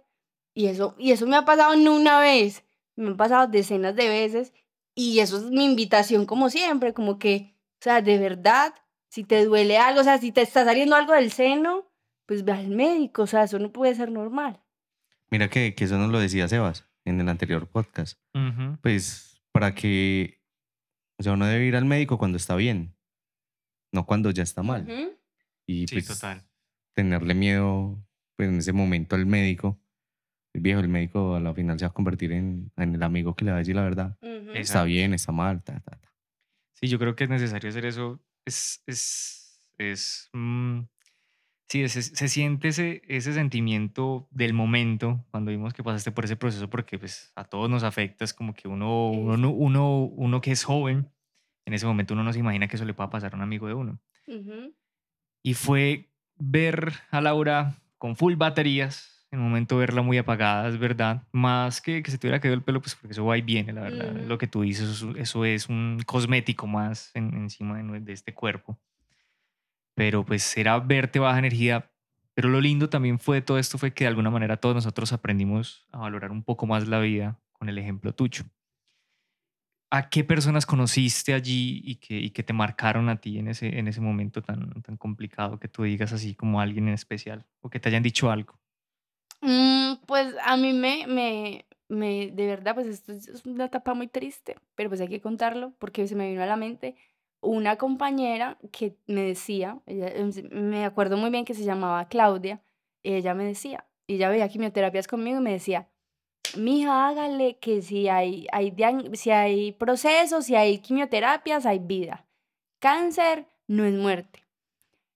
Y eso, y eso me ha pasado no una vez, me han pasado decenas de veces y eso es mi invitación como siempre, como que, o sea, de verdad, si te duele algo, o sea, si te está saliendo algo del seno, pues ve al médico, o sea, eso no puede ser normal. Mira que, que eso nos lo decía Sebas en el anterior podcast. Ujú. Pues para que, o sea, uno debe ir al médico cuando está bien, no cuando ya está mal. Ujú. Y Sí, pues total. tenerle miedo, pues en ese momento al médico, el viejo, el médico a la final se va a convertir en, en el amigo que le va a decir la verdad. Ujú. Es- Está Exacto. bien, está mal, ta, ta, ta. Sí, yo creo que es necesario hacer eso. Es, es, es, mm, sí, se siente ese, ese sentimiento del momento cuando vimos que pasaste por ese proceso, porque pues a todos nos afecta, es como que uno, uno, no- uno, uno que es joven, en ese momento uno no se imagina que eso le pueda pasar a un amigo de uno. Y fue ver a Laura con full baterías, en un momento verla muy apagada, es verdad, más que que se te hubiera caído el pelo, pues porque eso va y viene, la verdad. Lo que tú dices, eso, eso es un cosmético más en- encima de, de este cuerpo. Pero pues era verte baja energía. Pero lo lindo también fue de todo esto fue que de alguna manera todos nosotros aprendimos a valorar un poco más la vida con el ejemplo tuyo. ¿A qué personas conociste allí y que, y que te marcaron a ti en ese, en ese momento tan, tan complicado que tú digas así como alguien en especial o que te hayan dicho algo? Mm, pues a mí me, me, me, de verdad, pues esto es una etapa muy triste, pero pues hay que contarlo porque se me vino a la mente una compañera que me decía, ella, em, me acuerdo muy bien que se llamaba Claudia, y ella me decía, y ella veía quimioterapias conmigo y me decía, mija, hágale que si hay, hay, si hay procesos, si hay quimioterapias, hay vida. Cáncer no es muerte.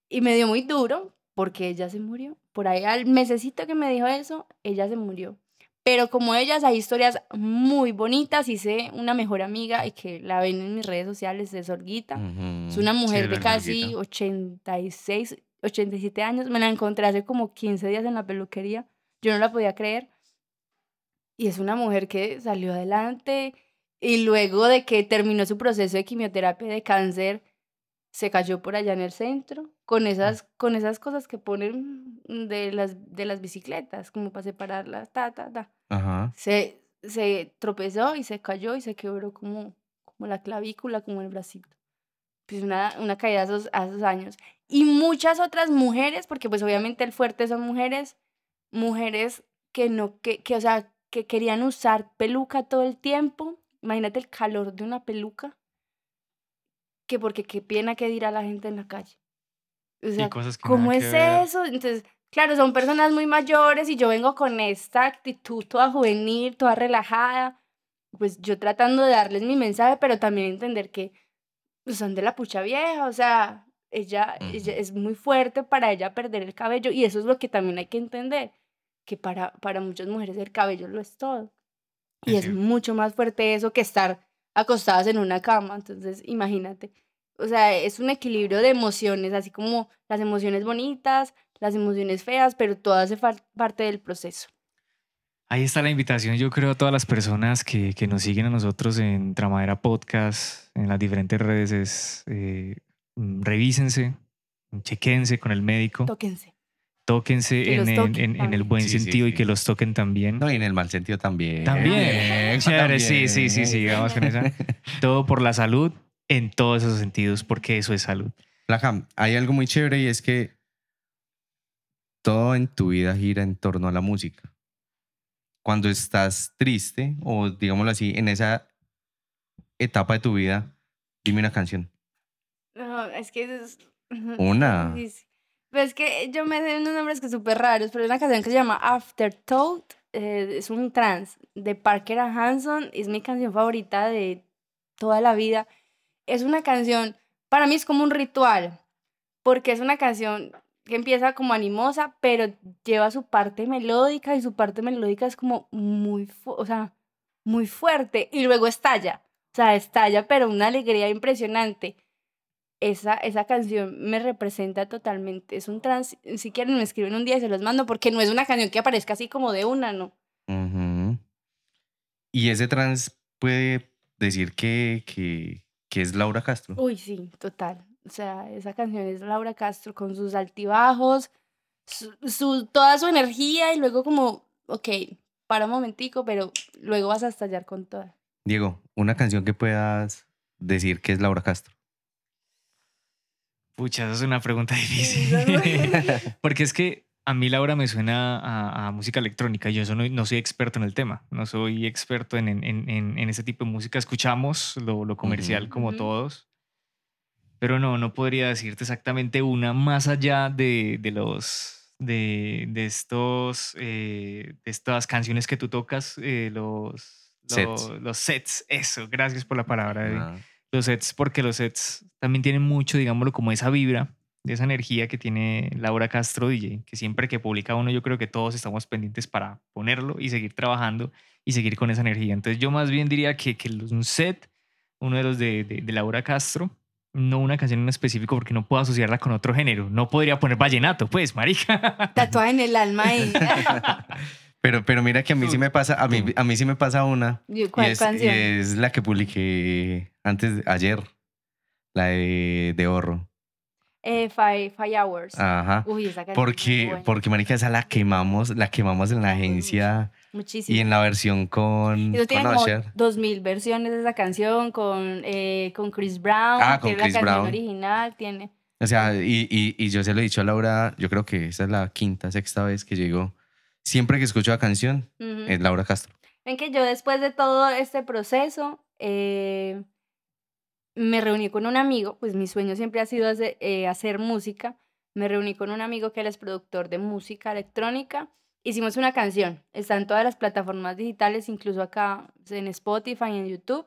Y me dio muy duro porque ella se murió. Por ahí al mesecito que me dijo eso, ella se murió. Pero como ellas hay historias muy bonitas, hice una mejor amiga y que la ven en mis redes sociales, es Olguita. Ujú. Es una mujer es de casi Olguita. 86, 87 años. Me la encontré hace como 15 días en la peluquería. Yo no la podía creer. Y es una mujer que salió adelante y luego de que terminó su proceso de quimioterapia de cáncer, se cayó por allá en el centro con esas, con esas cosas que ponen de las, de las bicicletas, como para separarlas, ta, ta, ta. Ajá. Se, se tropezó y se cayó y se quebró como, como la clavícula, como el bracito. Pues una, una caída a esos, a esos años. Y muchas otras mujeres, porque pues obviamente el fuerte son mujeres, mujeres que no, que, que o sea, que querían usar peluca todo el tiempo. Imagínate el calor de una peluca. Que porque qué pena que dirá la gente en la calle. O sea, cosas que ¿Cómo es que eso? Entonces, claro, son personas muy mayores y yo vengo con esta actitud toda juvenil, toda relajada, pues yo tratando de darles mi mensaje, pero también entender que pues, son de la pucha vieja, o sea, ella, ella es muy fuerte para ella perder el cabello y eso es lo que también hay que entender, que para, para muchas mujeres el cabello lo es todo. Y Es es mucho más fuerte eso que estar acostadas en una cama. Entonces, imagínate. O sea, es un equilibrio de emociones, así como las emociones bonitas, las emociones feas, pero todo hace parte del proceso. Ahí está la invitación, yo creo, a todas las personas que, que nos siguen a nosotros en Tramadera Podcast, en las diferentes redes, es eh, mm, revísense, chequense con el médico, Tóquense. tóquense Que en, toquen en- en el también. buen Sí, sí, sentido y sí. que los toquen también. No, y en el mal sentido también. También, chévere, sí, sí, sí, sí, vamos con esa. Todo por la salud en todos esos sentidos, porque eso es salud. Flaca, hay algo muy chévere y es que todo en tu vida gira en torno a la música. Cuando estás triste o digámoslo así, en esa etapa de tu vida, dime una canción. No, es que es... Una. Pero es que yo me sé unos nombres que súper raros, pero hay una canción que se llama Afterthought, eh, es un trance de Parker and Hanson, es mi canción favorita de toda la vida. Es una canción, para mí es como un ritual, porque es una canción que empieza como animosa, pero lleva su parte melódica y su parte melódica es como muy, o sea, muy fuerte y luego estalla, o sea, estalla, pero una alegría impresionante esa, esa canción me representa totalmente. Es un trans, si quieren me escriben un día y se los mando, porque no es una canción que aparezca así como de una, ¿no? Ujú. Y ese trans puede decir que, que, que es Laura Castro. Uy, sí, total. O sea, esa canción es Laura Castro con sus altibajos, su, su- toda su energía y luego como, ok, para un momentico, pero luego vas a estallar con toda. Diego, una canción que puedas decir que es Laura Castro. Pucha, esa es una pregunta difícil. Porque es que a mí Laura me suena a, a música electrónica. Yo eso no, no soy experto en el tema. No soy experto en, en, en, en ese tipo de música. Escuchamos lo, lo comercial como todos. Pero no, no podría decirte exactamente una más allá de, de los... De, de estos eh, de estas canciones que tú tocas eh, los, Sets. los los sets eso gracias por la palabra Ah, los sets, porque los sets también tienen mucho, digámoslo, como esa vibra, de esa energía que tiene Laura Castro DJ, que siempre que publica uno, yo creo que todos estamos pendientes para ponerlo y seguir trabajando y seguir con esa energía. Entonces, yo más bien diría que, que un set, uno de los de, de, de Laura Castro, no una canción en específico porque no puedo asociarla con otro género. No podría poner vallenato, pues, marica. Tatuada en el alma y... Pero, pero mira que a mí sí me pasa, a mí, a mí sí me pasa una. ¿Y Y ¿Cuál es, y canción? es la que publiqué antes, de- ayer, la de, de Horro. Eh, five, Five Hours. Ajá. Uy, esa canción Porque, porque, marica, esa la quemamos, la quemamos en la agencia Muchísimo. y en la versión con, Eso tiene con como Usher. 2000 versiones de esa canción con, eh, con Chris Brown, Ah, que con es Chris la canción Brown. original, tiene. O sea, y, y, y yo se lo he dicho a Laura, yo creo que esa es la quinta, sexta vez que llego. Siempre que escucho la canción, es Laura Castro. Ven que yo después de todo este proceso eh, me reuní con un amigo, pues mi sueño siempre ha sido hacer, eh, hacer música. Me reuní con un amigo que él es productor de música electrónica. Hicimos una canción, está en todas las plataformas digitales, incluso acá en Spotify y en YouTube.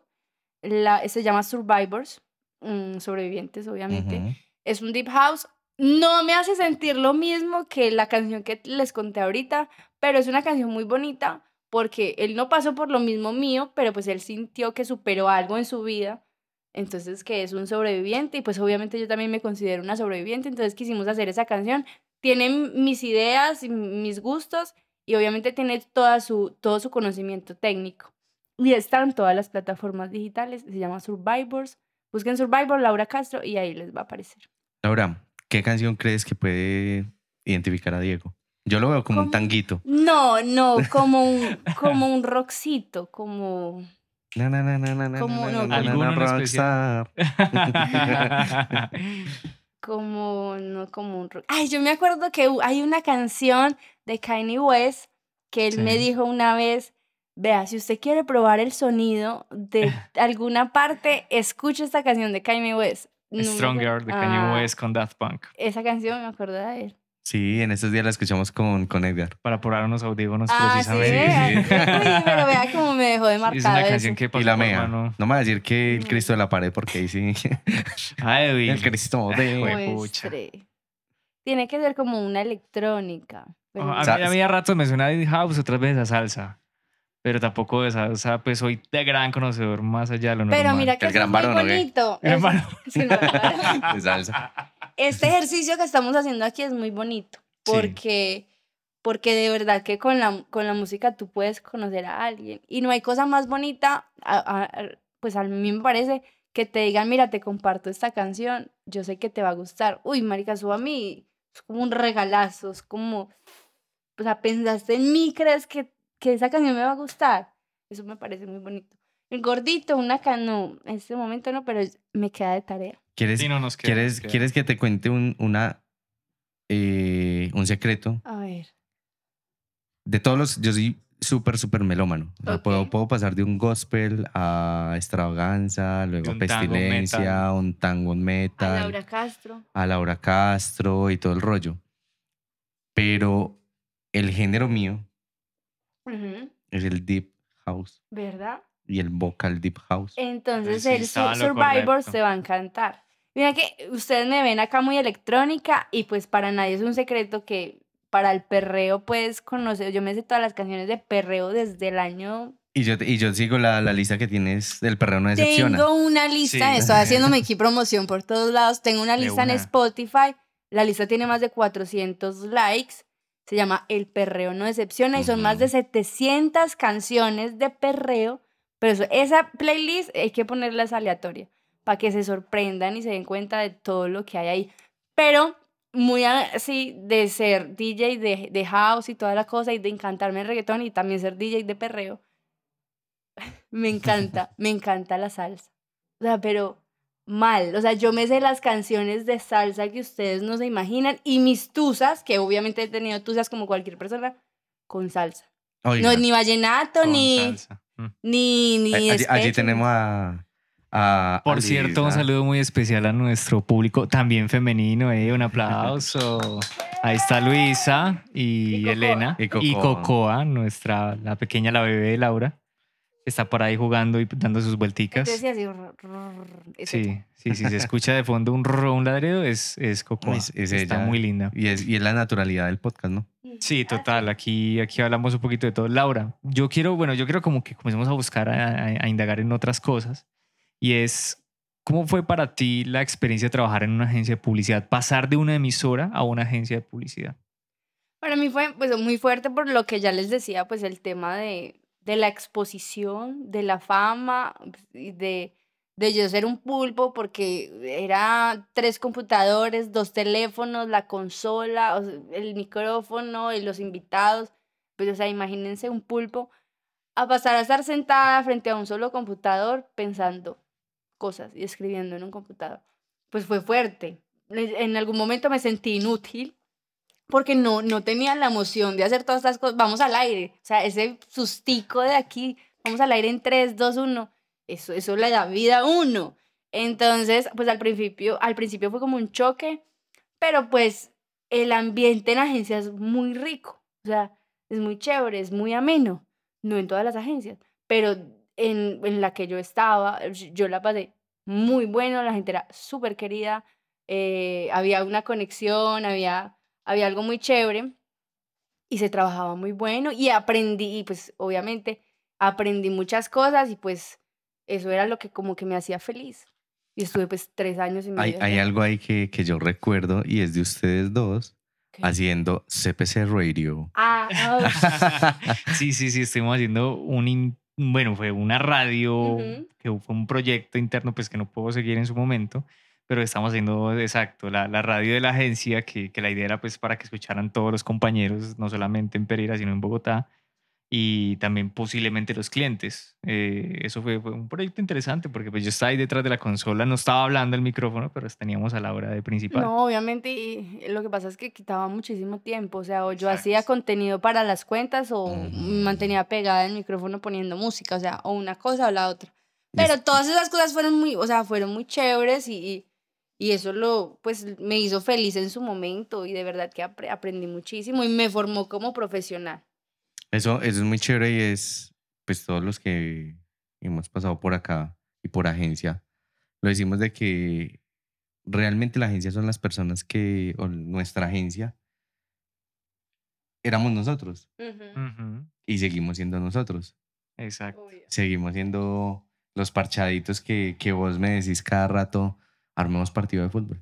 La, se llama Survivors, mm, sobrevivientes obviamente. Es un deep house. No me hace sentir lo mismo que la canción que les conté ahorita, pero es una canción muy bonita porque él no pasó por lo mismo mío, pero pues él sintió que superó algo en su vida. Entonces, que es un sobreviviente y pues obviamente yo también me considero una sobreviviente, entonces quisimos hacer esa canción. Tiene m- mis ideas y mis gustos y obviamente tiene toda su, todo su conocimiento técnico. Y está en todas las plataformas digitales, se llama Survivors. Busquen Survivor, Laura Castro y ahí les va a aparecer. Laura, ¿qué canción crees que puede identificar a Diego? Yo lo veo como un ¿Cómo? tanguito. No, no, como un, como un rockcito, como... Na, na, na, na, na, na, ¿Cómo na, no? na, como, no como un rock. Ay, yo me acuerdo que hay una canción de Kanye West que él me dijo una vez, vea, si usted quiere probar el sonido de alguna parte, escuche esta canción de Kanye West. No Stronger de Kanye Ah, West con Daft Punk. Esa canción me acuerdo de él. Sí, en estos días la escuchamos con, con Edgar. Para probar unos audífonos Ah, sí, precisamente. vea. Uy, pero vea cómo me dejó de Es marcado una eso. canción que pasó Y la mea. mano. No me va a decir que el No. Cristo de la pared, porque ahí sí. Ay, Edwin. El Cristo de. Pucha. Tiene que ser como una electrónica. pero Oh, no a, mí, a mí a ratos me suena Deep House, otras veces a salsa. Pero tampoco de salsa, pues soy de gran conocedor más allá de lo normal. Pero mira que El gran es muy varón, bonito. Gran Es- varón. sí, no, de salsa. Este ejercicio que estamos haciendo aquí es muy bonito. porque, porque de verdad que con la, con la música tú puedes conocer a alguien. Y no hay cosa más bonita, a- a- pues a mí me parece, que te digan, mira, te comparto esta canción, yo sé que te va a gustar. Uy, marica, eso a mí es como un regalazo, es como, o sea, pensaste en mí, crees que, que esa canción me va a gustar. Eso me parece muy bonito. El gordito, una can, no, en este momento no, pero me queda de tarea. ¿Quieres, Sí, no nos queda, ¿quieres, nos queda. ¿quieres que te cuente un, una, eh, un secreto? A ver. De todos los, yo soy súper, súper melómano. O sea, Ok. puedo, puedo pasar de un gospel a extravaganza, luego un tango pestilencia, metal. un tango A metal, Laura Castro. a Laura Castro y todo el rollo. Pero el género mío es el deep house ¿Verdad? y el vocal deep house. Entonces Sí, el Survivor correcto. se va a encantar. Mira que ustedes me ven acá muy electrónica y pues para nadie es un secreto que para el perreo puedes conocer, yo me sé todas las canciones de perreo desde el año... Y yo, y yo sigo la, la lista que tienes del perreo no decepciona. Tengo una lista, Sí. estoy haciéndome aquí promoción por todos lados, tengo una lista en una. Spotify, la lista tiene más de 400 likes, se llama El perreo no decepciona y son más de 700 canciones de perreo, pero eso- esa playlist hay que ponerla aleatoria para que se sorprendan y se den cuenta de todo lo que hay ahí. Pero muy así de ser DJ de, de house y toda la cosa y de encantarme el reggaetón y también ser DJ de perreo. Me encanta, me encanta la salsa. O sea, pero mal. O sea, yo me sé las canciones de salsa que ustedes no se imaginan y mis tusas, que obviamente he tenido tusas como cualquier persona, con salsa. Oiga, No, ni vallenato, Con ni. Mm. ni, ni allí, allí tenemos a... a Por a cierto, un saludo muy especial a nuestro público, también femenino, eh, un aplauso. Ahí está Luisa y, Y Cocoa. Elena Y y Cocoa. Cocoa, nuestra, la pequeña, la bebé de Laura, que está por ahí jugando y dando sus vuelticas. Entonces, así, rrr, rrr, ese Sí, sí, sí, se escucha de fondo un, ro- un ladrido, es, es Cocoa. Es- es está ella. muy linda. Y es, y es la naturalidad del podcast, ¿no? Sí, total. Aquí, aquí hablamos un poquito de todo. Laura, yo quiero, bueno, yo quiero como que comencemos a buscar, a, a- a indagar en otras cosas. Y es, ¿cómo fue para ti la experiencia de trabajar en una agencia de publicidad? Pasar de una emisora a una agencia de publicidad. Para mí fue pues, muy fuerte por lo que ya les decía, pues el tema de, de la exposición, de la fama, de, de yo ser un pulpo, porque era tres computadores, dos teléfonos, la consola, el micrófono y los invitados. Pues, o sea, imagínense un pulpo a pasar a estar sentada frente a un solo computador pensando cosas y escribiendo en un computador. Pues fue fuerte. En algún momento me sentí inútil porque no, no tenía la emoción de hacer todas estas cosas. Vamos al aire. O sea, ese sustico de aquí, vamos al aire en 3, 2, 1. Eso, eso le da vida a uno. Entonces, pues al principio, al principio fue como un choque, pero pues el ambiente en agencia es muy rico. O sea, es muy chévere, es muy ameno. No en todas las agencias, pero en, en la que yo estaba, yo la pasé muy bueno, la gente era súper querida, eh, había una conexión, había, había algo muy chévere y se trabajaba muy bueno y aprendí, y pues obviamente aprendí muchas cosas y pues eso era lo que como que me hacía feliz. Y estuve pues tres años y medio. Hay, hay algo ahí que, que yo recuerdo y es de ustedes dos ¿Qué? haciendo CPC Radio. Ah, ah, sí, sí, sí, estuvimos haciendo un, in- bueno, fue una radio, que fue un proyecto interno, pues que no puedo seguir en su momento, pero estamos haciendo, exacto, la, la radio de la agencia, que, que la idea era pues para que escucharan todos los compañeros, no solamente en Pereira, sino en Bogotá, y también posiblemente los clientes. Eh, eso fue, fue un proyecto interesante, porque pues yo estaba ahí detrás de la consola, no estaba hablando el micrófono, pero teníamos a la hora de principal. No, obviamente, y lo que pasa es que quitaba muchísimo tiempo, o sea, o yo hacía contenido para las cuentas o me mantenía pegada al micrófono poniendo música, o sea, o una cosa o la otra. Y es- Pero todas esas cosas fueron muy, o sea, fueron muy chéveres y, y, y eso lo, pues, me hizo feliz en su momento y de verdad que apre- aprendí muchísimo y me formó como profesional. Eso, eso es muy chévere y es, pues todos los que hemos pasado por acá y por agencia, lo decimos de que realmente la agencia son las personas que, o nuestra agencia, éramos nosotros Ujú, y seguimos siendo nosotros. Exacto. Obvio. Seguimos siendo los parchaditos que, que vos me decís cada rato, armemos partido de fútbol.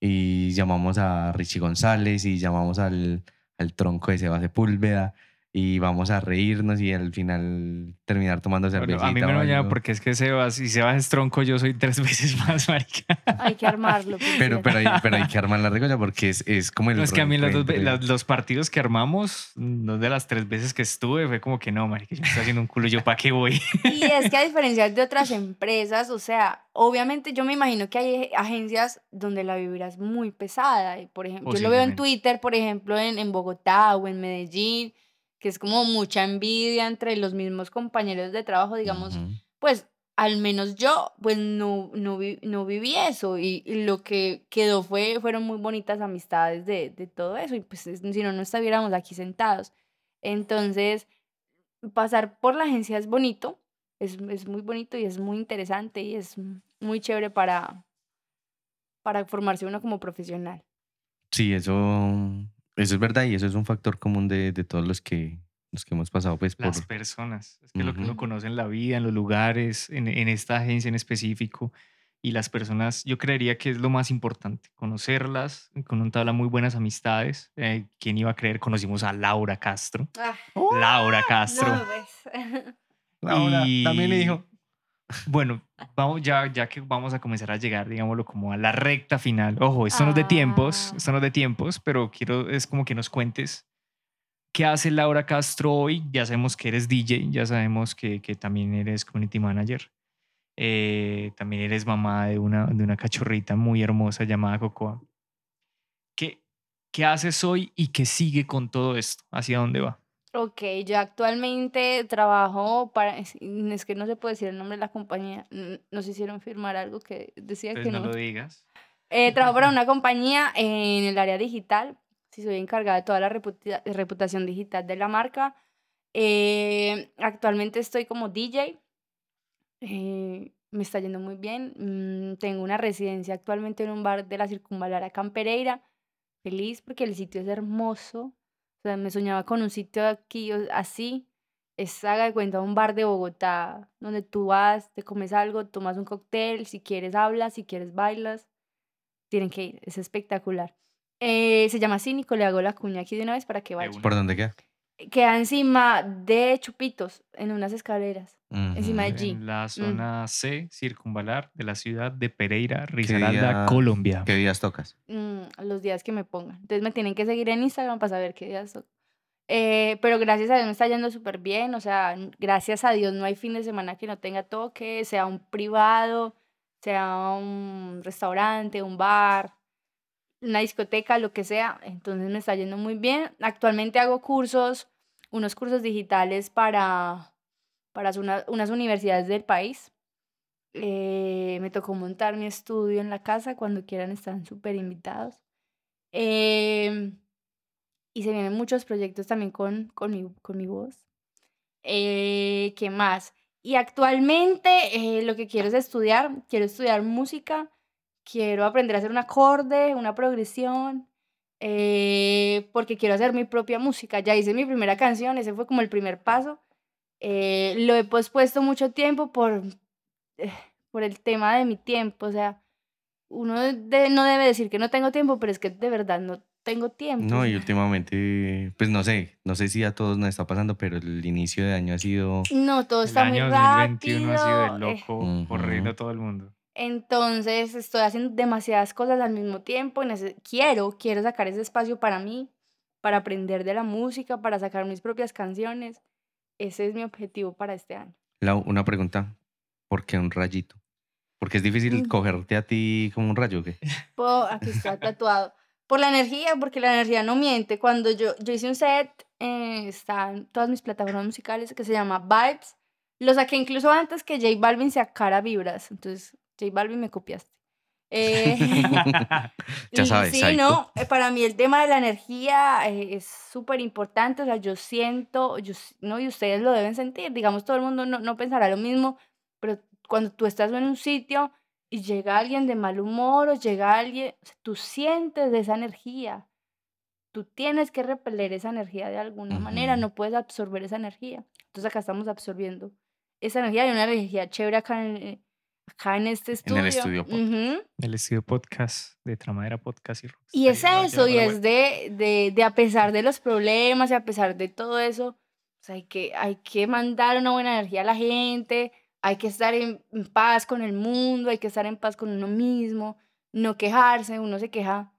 y llamamos a Richie González y llamamos al, al tronco de Sebas Sepúlveda y vamos a reírnos y al final terminar tomando Bueno, cerveza. a mí me lo llama porque es que Sebas, si Sebas es tronco, yo soy tres veces más, marica. Hay que armarlo. Pero, pero, hay, pero hay que armar la regla porque es, es como el... No, es que a mí dos los partidos que armamos, dos de las tres veces que estuve, fue como que no, marica, yo me estoy haciendo un culo, ¿yo para qué voy? Y es que a diferencia de otras empresas, o sea, obviamente yo me imagino que hay agencias donde la vibra es muy pesada. y Por ejemplo, yo lo veo en. Twitter, por ejemplo, en, en Bogotá o en Medellín, que es como mucha envidia entre los mismos compañeros de trabajo, digamos, pues al menos yo, pues no, no, vi- no viví eso y, y lo que quedó fue, fueron muy bonitas amistades de, de todo eso y pues es- si no, no estuviéramos aquí sentados. Entonces, pasar por la agencia es bonito, es, es muy bonito y es muy interesante y es muy chévere para, para formarse uno como profesional. Sí, eso, eso es verdad y eso es un factor común de, de todos los que, los que hemos pasado pues por... Las personas, es que lo que uno conoce en la vida, en los lugares, en, en esta agencia en específico, y las personas, yo creería que es lo más importante, conocerlas, con un tabla muy buenas amistades. Eh, ¿Quién iba a creer? Conocimos a Laura Castro. Laura Castro. No, pues. Laura, también hijo. Bueno, vamos ya, ya que vamos a comenzar a llegar, digámoslo, como a la recta final. Ojo, esto no es de tiempos, Ah. esto no es de tiempos, pero quiero, es como que nos cuentes qué hace Laura Castro hoy. Ya sabemos que eres DJ, ya sabemos que, que también eres community manager. eh, también eres mamá de una, de una cachorrita muy hermosa llamada Cocoa. ¿Qué, ¿Qué haces hoy y qué sigue con todo esto? ¿Hacia dónde va? Ok, yo actualmente trabajo para, es es que no se puede decir el nombre de la compañía, n- nos hicieron firmar algo que decía Entonces que no no. lo digas. Eh, trabajo para una compañía en el área digital, si soy encargada de toda la reputa- reputación digital de la marca. Eh, actualmente estoy como DJ, eh, me está yendo muy bien. mm, tengo una residencia actualmente en un bar de la Circunvalar acá en Pereira. Feliz porque el sitio es hermoso. O sea, me soñaba con un sitio aquí así. Es, haga de cuenta, un bar de Bogotá, donde tú vas, te comes algo, tomas un cóctel, si quieres hablas, si quieres bailas. Tienen que ir, es espectacular. Eh, se llama Cínico, le hago la cuña aquí de una vez para que vayan. una. ¿Por dónde queda? Queda encima de Chupitos, en unas escaleras. Encima de. G. En la zona C circunvalar de la ciudad de Pereira, ¿Qué Risaralda, Colombia. ¿Qué días tocas? mm, los días que me pongan. Entonces me tienen que seguir en Instagram para saber qué días son. Eh, pero gracias a Dios me está yendo súper bien. O sea, gracias a Dios no hay fin de semana que no tenga toque, sea un privado, sea un restaurante, un bar, una discoteca, lo que sea. Entonces me está yendo muy bien. Actualmente hago cursos, unos cursos digitales para, para una- unas universidades del país. Eh, me tocó montar mi estudio en la casa. Cuando quieran están súper invitados. Em, y se vienen muchos proyectos también con, con, mi, con mi voz. Eh, ¿Qué más? Y actualmente eh, lo que quiero es estudiar. Quiero estudiar música. Quiero aprender a hacer un acorde, una progresión. eh, porque quiero hacer mi propia música. Ya hice mi primera canción. Ese fue como el primer paso. Eh, lo he pospuesto mucho tiempo por, eh, por el tema de mi tiempo. O sea, uno de- no debe decir que no tengo tiempo, pero es que de verdad no tengo tiempo. No, y últimamente, pues no sé, no sé si a todos nos está pasando, pero el inicio de año ha sido... No, todo El está muy año rápido. 2021 ha sido de eh, loco, corriendo a todo el mundo. Entonces estoy haciendo demasiadas cosas al mismo tiempo. y Quiero, quiero sacar ese espacio para mí, para aprender de la música, para sacar mis propias canciones. Ese es mi objetivo para este año. Lau, una pregunta, ¿por qué un rayito? Porque es difícil cogerte a ti como un rayo, ¿o ¿qué? Po- aquí está tatuado. Por la energía, porque la energía no miente. Cuando yo, yo hice un set, eh, está en todas mis plataformas musicales, que se llama Vibes. Lo saqué incluso antes que J Balvin sacara vibras. Entonces, J Balvin me copiaste. Eh, Ya sabes, Sí, Psycho. no, eh, para mí el tema de la energía eh, es súper importante, o sea, yo siento, yo, no, y ustedes lo deben sentir, digamos, todo el mundo no, no pensará lo mismo, pero cuando tú estás en un sitio y llega alguien de mal humor o llega alguien, o sea, tú sientes de esa energía, tú tienes que repeler esa energía de alguna manera, Ujú. no puedes absorber esa energía, entonces acá estamos absorbiendo esa energía, hay una energía chévere acá en, eh, acá en este estudio. En el estudio podcast. Ujú. El estudio podcast de Tramadera Podcast y Rockstar. Y es eso, y es de, de, de a pesar de los problemas y a pesar de todo eso, pues hay, que, hay que mandar una buena energía a la gente, hay que estar en, en paz con el mundo, hay que estar en paz con uno mismo, no quejarse, uno se queja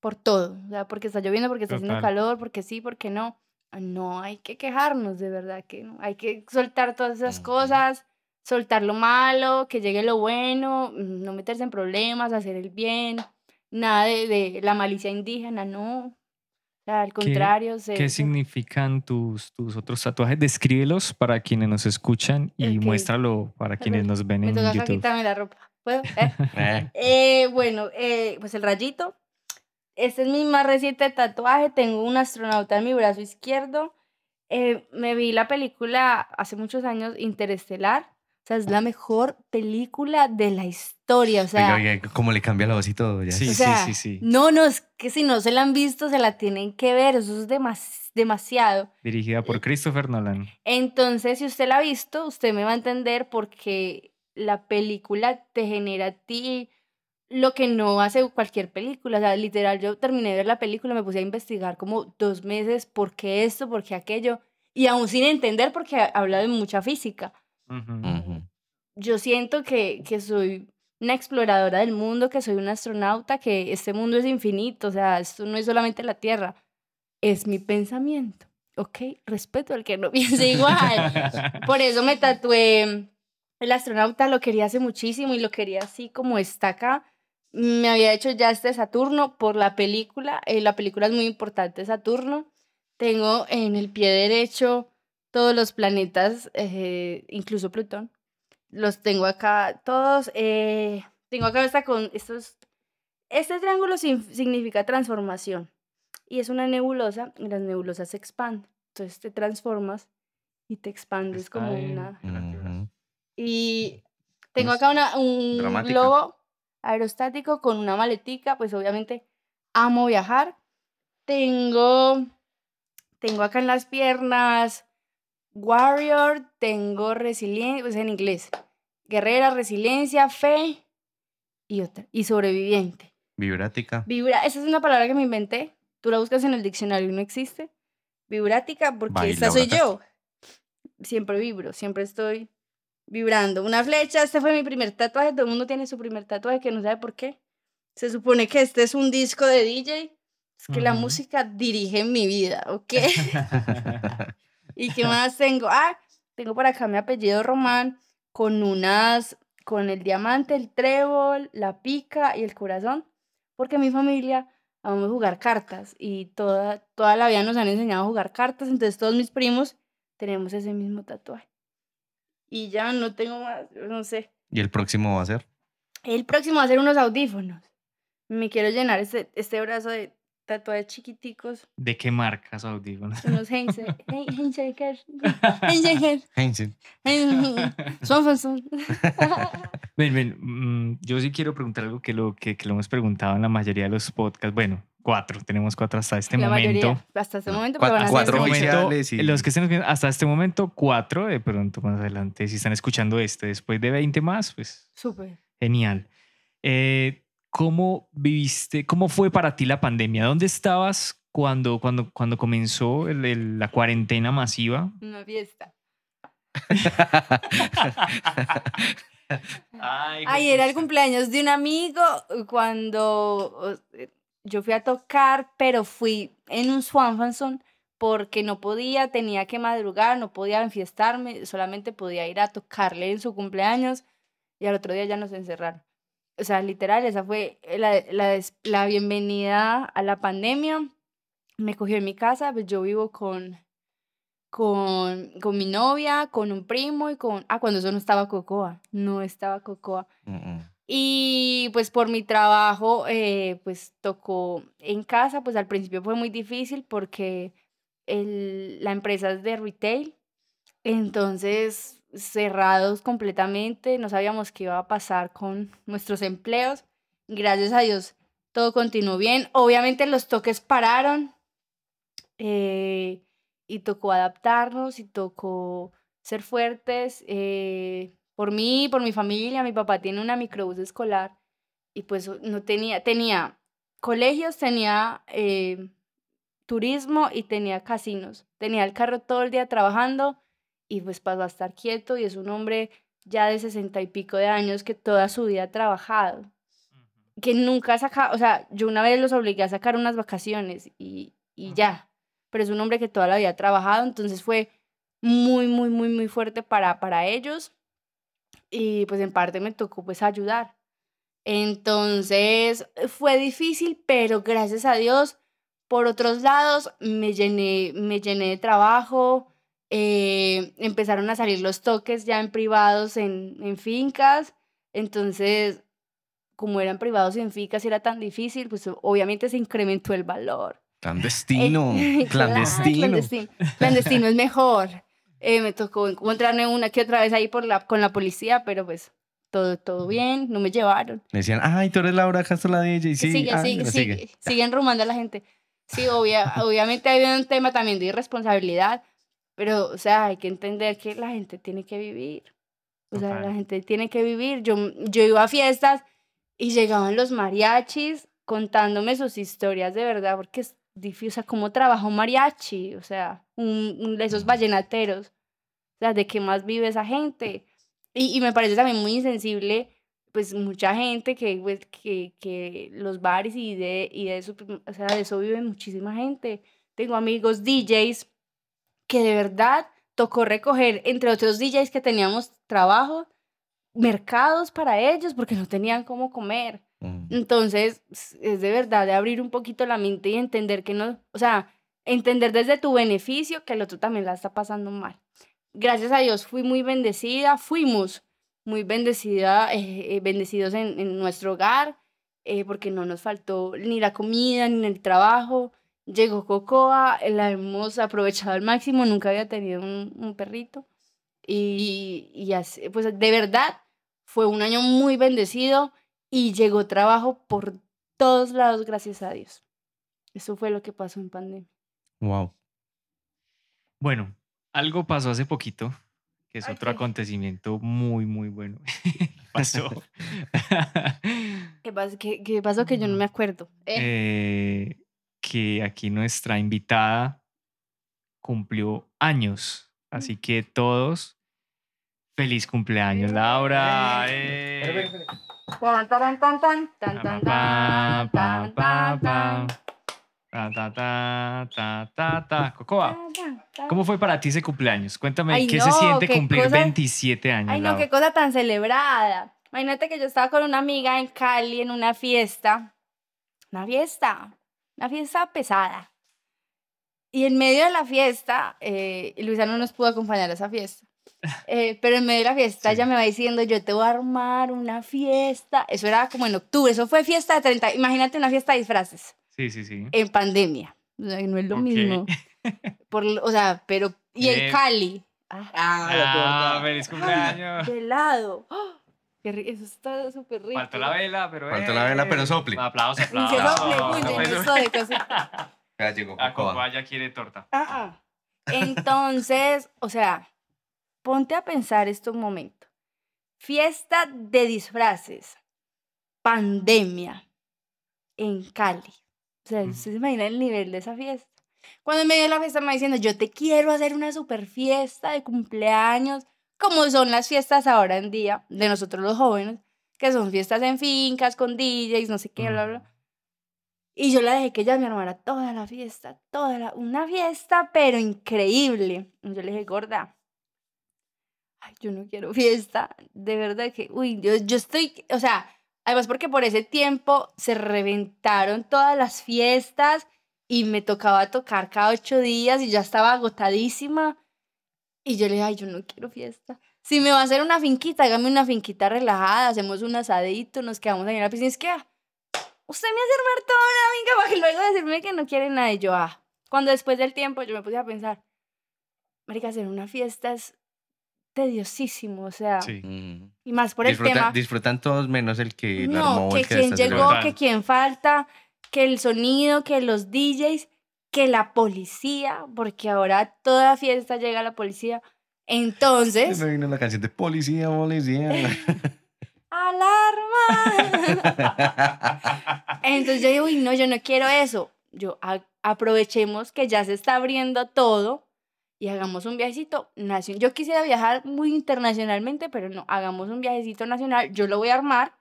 por todo, o sea, porque está lloviendo, porque está haciendo Total. calor, porque sí, porque no. No hay que quejarnos, de verdad que no. Hay que soltar todas esas cosas, soltar lo malo, que llegue lo bueno, mm, no meterse en problemas, hacer el bien, nada de, de la malicia indígena, no. O sea, al contrario, se- ¿Qué se- significan tus, tus otros tatuajes? Descríbelos para quienes nos escuchan y Ok. muéstralo para quienes nos ven me en toca acá YouTube. quitarme la ropa. ¿Puedo? ¿Eh? Eh, Eh, bueno, eh, pues el rayito. Este es mi más reciente tatuaje. Tengo un astronauta en mi brazo izquierdo. Eh, me vi la película hace muchos años, Interestelar. O sea, es la mejor película de la historia. O sea, oiga, oiga, cómo le cambia la voz y todo. Ya. Sí, o sí, sea, sí, sí. no, no, es que si no se la han visto, se la tienen que ver. Eso es demas- demasiado. Dirigida por Christopher Nolan. Entonces, si usted la ha visto, usted me va a entender porque la película te genera a ti lo que no hace cualquier película. O sea, literal, yo terminé de ver la película, me puse a investigar como dos meses por qué esto, por qué aquello, y aún sin entender porque habla de mucha física. Yo siento que, que soy una exploradora del mundo, que soy una astronauta, que este mundo es infinito, o sea, esto no es solamente la Tierra, es mi pensamiento. ¿Ok? Respeto al que no piense igual. Por eso me tatué el astronauta, lo quería hace muchísimo y lo quería así como está acá. Me había hecho ya este Saturno por la película. eh, la película es muy importante, Saturno. Tengo en el pie derecho todos los planetas, eh, incluso Plutón. Los tengo acá todos. eh, tengo acá esta con estos. Este triángulo significa transformación. Y es una nebulosa, y las nebulosas se expanden. Entonces te transformas y te expandes Está como en- una. Y tengo acá una, un dramática. globo aerostático con una maletica, pues obviamente amo viajar. Tengo, tengo acá en las piernas warrior, tengo resiliencia, pues en inglés, guerrera, resiliencia, fe y otra, y sobreviviente. Vibrática. Vibra, esa es una palabra que me inventé, tú la buscas en el diccionario y no existe. Vibrática, porque Baila, esta soy yo. Siempre vibro, siempre estoy vibrando. Una flecha, este fue mi primer tatuaje, todo el mundo tiene su primer tatuaje que no sabe por qué. Se supone que este es un disco de DJ, es que la música dirige mi vida, ¿ok? ¿Y qué más tengo? Ah, tengo por acá mi apellido Román con unas, con el diamante, el trébol, la pica y el corazón, porque mi familia vamos a jugar cartas y toda, toda la vida nos han enseñado a jugar cartas, entonces todos mis primos tenemos ese mismo tatuaje. Y ya no tengo más, no sé. ¿Y el próximo va a ser? El próximo va a ser unos audífonos. Me quiero llenar este, este brazo de tatuajes chiquiticos, ¿De qué marcas audífonos? unos Heinze, Heinze, Heinze, Heinzen. son, son, son. Ven, ven, mm, yo sí quiero preguntar algo que lo, que, que lo hemos preguntado en la mayoría de los podcasts. Bueno, cuatro, tenemos cuatro hasta este la momento. mayoría, hasta este momento, Cua- pero van a ser cuatro este momento, y- Los que estén viendo hasta este momento, cuatro, de pronto más adelante, si están escuchando este, después de 20 más, pues Súper. genial. Eh, ¿Cómo viviste, cómo fue para ti la pandemia? ¿Dónde estabas cuando, cuando, cuando comenzó el- el- la cuarentena masiva? Una fiesta. Ay, Ay, era el cumpleaños de un amigo cuando eh, yo fui a tocar, pero fui en un Swanfanson porque no podía, tenía que madrugar, no podía enfiestarme, solamente podía ir a tocarle en su cumpleaños y al otro día ya nos encerraron. O sea, literal, esa fue la, la, la bienvenida a la pandemia. Me cogió en mi casa, pues yo vivo con, con, con mi novia, con un primo y con... Ah, cuando eso no estaba Cocoa, no estaba Cocoa. Y pues por mi trabajo, eh, pues tocó en casa, pues al principio fue muy difícil porque el, la empresa es de retail, entonces cerrados completamente, no sabíamos qué iba a pasar con nuestros empleos. Gracias a Dios, todo continuó bien. Obviamente los toques pararon eh, y tocó adaptarnos y tocó ser fuertes. eh, por mí, por mi familia. Mi papá tiene una microbús escolar y pues no tenía, tenía colegios, tenía eh, turismo y tenía casinos. Tenía el carro todo el día trabajando y pues pasó a estar quieto y es un hombre ya de sesenta y pico de años que toda su vida ha trabajado. Que nunca ha sacado, o sea, yo una vez los obligué a sacar unas vacaciones y, y ya. Pero es un hombre que toda la vida ha trabajado, entonces fue muy, muy, muy, muy fuerte para, para ellos. Y pues en parte me tocó pues ayudar. Entonces fue difícil, pero gracias a Dios, por otros lados, me llené, me llené de trabajo, eh, empezaron a salir los toques ya en privados en, en fincas, entonces como eran privados y en fincas y era tan difícil, pues obviamente se incrementó el valor. Clandestino, Eh, clandestino. clandestino. Clandestino es mejor. Eh, me tocó encontrarme una que otra vez ahí por la, con la policía, pero pues todo, todo bien, no me llevaron. Me decían, ay, tú eres Laura Castro la DJ. Sí, sigue, ah, sigue, sigue, siguen rumando a la gente. Sí, obvia, obviamente hay un tema también de irresponsabilidad, pero, o sea, hay que entender que la gente tiene que vivir. O sea, la gente tiene que vivir. Yo, yo iba a fiestas y llegaban los mariachis contándome sus historias de verdad, porque es difícil, o sea, cómo trabaja un mariachi, o sea, un, un- esos vallenateros, o sea, de qué más vive esa gente. Y, y me parece también muy insensible, pues, mucha gente que, pues, que, que los bares y de, y de eso, o sea, de eso vive muchísima gente. Tengo amigos DJs que de verdad tocó recoger, entre otros DJs que teníamos trabajo, mercados para ellos porque no tenían cómo comer. Mm. Entonces, es de verdad de abrir un poquito la mente y entender que no, o sea, entender desde tu beneficio que el otro también la está pasando mal. Gracias a Dios fui muy bendecida, fuimos muy bendecida, eh, eh, bendecidos en, en nuestro hogar, eh, porque no nos faltó ni la comida ni el trabajo. Llegó Cocoa, la hemos aprovechado al máximo, nunca había tenido un, un perrito. Y, y así, pues de verdad fue un año muy bendecido y llegó trabajo por todos lados, gracias a Dios. Eso fue lo que pasó en pandemia. Wow. Bueno, algo pasó hace poquito, que es Ay, otro ¿qué? acontecimiento muy, muy bueno. pasó. ¿Qué, pas- qué- qué pasó que yo no me acuerdo? Eh, Eh, que aquí nuestra invitada cumplió años. Así que todos, feliz cumpleaños, Laura. eh. Cocoa. ¿cómo fue para ti ese cumpleaños? Cuéntame, Ay, ¿qué se siente qué cumplir cosa- 27 años? Ay, no, qué cosa tan celebrada. Imagínate que yo estaba con una amiga en Cali en una fiesta. Una fiesta. Una fiesta pesada. Y en medio de la fiesta, eh, Luisa no nos pudo acompañar a esa fiesta. Eh, pero en medio de la fiesta Sí. ella me va diciendo, yo te voy a armar una fiesta. Eso era como en octubre, eso fue fiesta de 30. Imagínate una fiesta de disfraces Sí, sí, sí. en pandemia. O sea, no es lo mismo. Por, lo- o sea, pero... Y Eh, en Cali. Ah, Ah, feliz cumpleaños. de helado. ¡Ah! Eso está súper rico. Faltó la vela, pero. Faltó la vela, pero eh, sople. Aplausos, Y aplausos. se sople, uy, Aplausos. lleno eso de cosas. Ya llegó. Cocoa ya quiere torta. Ah, ah. Entonces, o sea, ponte a pensar esto un momento. Fiesta de disfraces. Pandemia. En Cali. O sea, Ujú. ¿usted se imagina el nivel de esa fiesta? Cuando en medio de la fiesta me va diciendo, yo te quiero hacer una super fiesta de cumpleaños, como son las fiestas ahora en día de nosotros los jóvenes, que son fiestas en fincas, con DJs, no sé qué, bla, bla. Y yo la dejé que ella me armara toda la fiesta, toda la, una fiesta, pero increíble. Y yo le dije, gorda, ay, yo no quiero fiesta, de verdad que, uy, yo, yo estoy, o sea, además porque por ese tiempo se reventaron todas las fiestas y me tocaba tocar cada ocho días y ya estaba agotadísima. Y yo le dije, ay, yo no quiero fiesta. Si me va a hacer una finquita, hágame una finquita relajada, hacemos un asadito, nos quedamos ahí en la piscina. Es que, ah, usted me hace armar toda una para que luego decirme que no quiere nada. Y yo, ah, cuando después del tiempo yo me puse a pensar, marica, hacer una fiesta es tediosísimo, o sea, Sí. Y más por el Disfrutan, tema. disfrutan todos menos el que la No, armó o que el que quien llegó, que quien falta, que el sonido, que los DJs, que la policía, porque ahora toda fiesta llega la policía. Entonces, Me vino la canción de policía, policía. ¡alarma! Entonces yo digo, uy, no, yo no quiero eso. Yo a- aprovechemos que ya se está abriendo todo y hagamos un viajecito nacional. Yo quisiera viajar muy internacionalmente, pero no, hagamos un viajecito nacional. Yo lo voy a armar.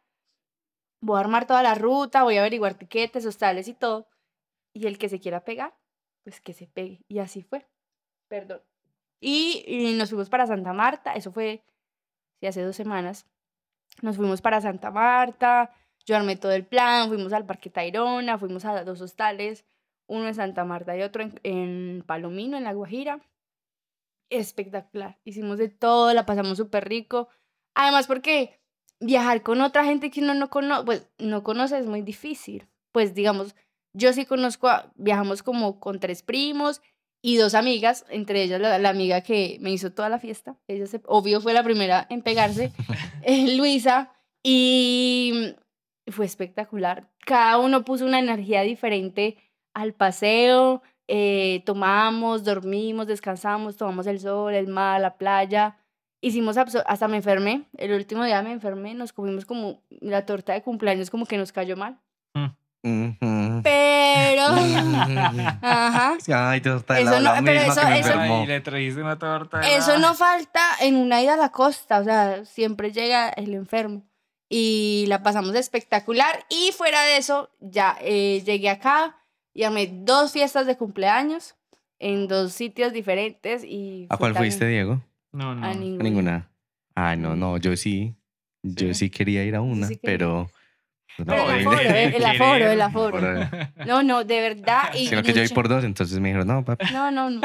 Voy a armar toda la ruta, voy a averiguar tiquetes, hostales y todo. Y el que se quiera pegar, pues que se pegue. Y así fue. Perdón. Y, y nos fuimos para Santa Marta. Eso fue sí, hace dos semanas. Nos fuimos para Santa Marta. Yo armé todo el plan. Fuimos al Parque Tayrona. Fuimos a dos hostales. Uno en Santa Marta y otro en, en Palomino, en La Guajira. Espectacular. Hicimos de todo. La pasamos súper rico. Además, porque viajar con otra gente que uno no conoce, pues no conoce es muy difícil. Pues digamos, yo sí conozco, a- viajamos como con tres primos y dos amigas, entre ellas la, la amiga que me hizo toda la fiesta. Ella, se, obvio, fue la primera en pegarse, eh, Luisa, y fue espectacular. Cada uno puso una energía diferente al paseo. eh, tomamos, dormimos, descansamos, tomamos el sol, el mar, la playa. Hicimos, hasta me enfermé. El último día me enfermé, nos comimos como la torta de cumpleaños, como que nos cayó mal. Ujú. Pero, ajá. Ay, torta de Eso la, no- la pero misma eso- que me eso- enfermó. Ay, le trajiste una torta. de Eso la- no falta en una ida a la costa, o sea, siempre llega el enfermo. Y la pasamos espectacular. Y fuera de eso, ya eh, llegué acá y armé dos fiestas de cumpleaños en dos sitios diferentes. Y ¿A fue cuál fuiste, también Diego? No, no. A A ninguna. ninguna. Ay, no, no, yo sí. Yo Sí. sí quería ir a una, sí quería. pero... No, el aforo, eh, el aforo, el aforo. No, no, de verdad. Y Sino que yo mucha- por dos, entonces me dijeron, no, papi. No, no, no.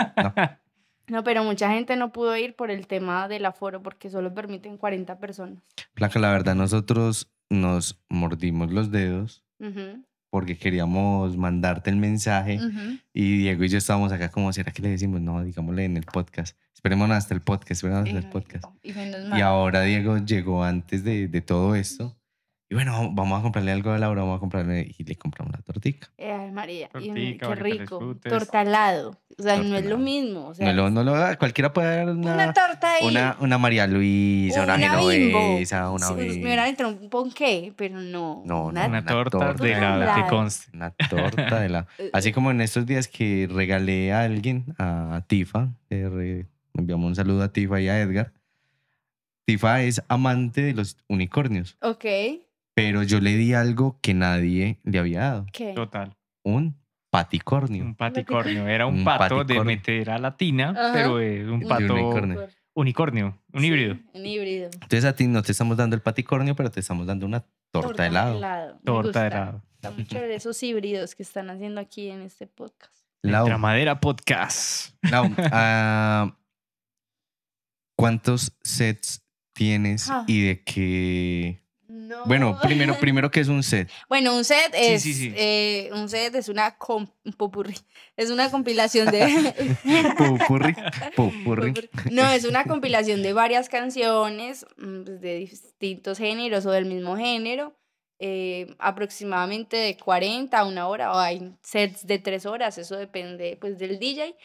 No, pero mucha gente no pudo ir por el tema del aforo porque solo permiten 40 personas. Placa, la verdad, nosotros nos mordimos los dedos Ujú, porque queríamos mandarte el mensaje ujú. y Diego y yo estábamos acá como, ¿será que le decimos? No, digámosle en el podcast. Esperemos hasta el podcast, esperemos hasta el podcast. Y Y ahora Diego llegó antes de, de todo esto. Y bueno, vamos a comprarle algo a Laura, vamos a comprarle y le compramos la tortica. Eh, María, y Tortica, qué para que te rico. Tortalado. O sea, no es lo mismo. O sea, No lo, no lo- cualquiera puede dar una, una, torta ahí. una, una María Luisa, una, Bimbo. genovesa, una Sí, Bimbo. me hubieran entrado un ponqué, pero no. No, no, una- Una Una torta torta de la que conste. Una torta de la... Eh, Así como en estos días que regalé a alguien, a Tifa, le re- enviamos un saludo a Tifa y a Edgar. Tifa es amante de los unicornios, Ok. Pero yo le di algo que nadie le había dado. ¿Qué? Total. Un paticornio. Un paticornio. Era un, Un pato de meter a latina, Ajá. pero es un pato unicornio. unicornio, un híbrido. Un híbrido. Entonces a ti no te estamos dando el paticornio, pero te estamos dando una torta, de helado. Torta gusta. de helado. Está muy chévere esos híbridos que están haciendo aquí en este podcast. Lau, Tramadera Podcast. Lau, ah, ¿cuántos sets tienes Ah. y de qué? No. Bueno, primero, primero, ¿qué es un set? Bueno, un set es sí, sí. eh, un set es una popurrí. Es una compilación de Pupurri, pupurri. No, es una compilación de varias canciones mm, pues, de distintos géneros o del mismo género. eh, aproximadamente de 40 a una hora o hay sets de 3 horas, eso depende pues del DJ.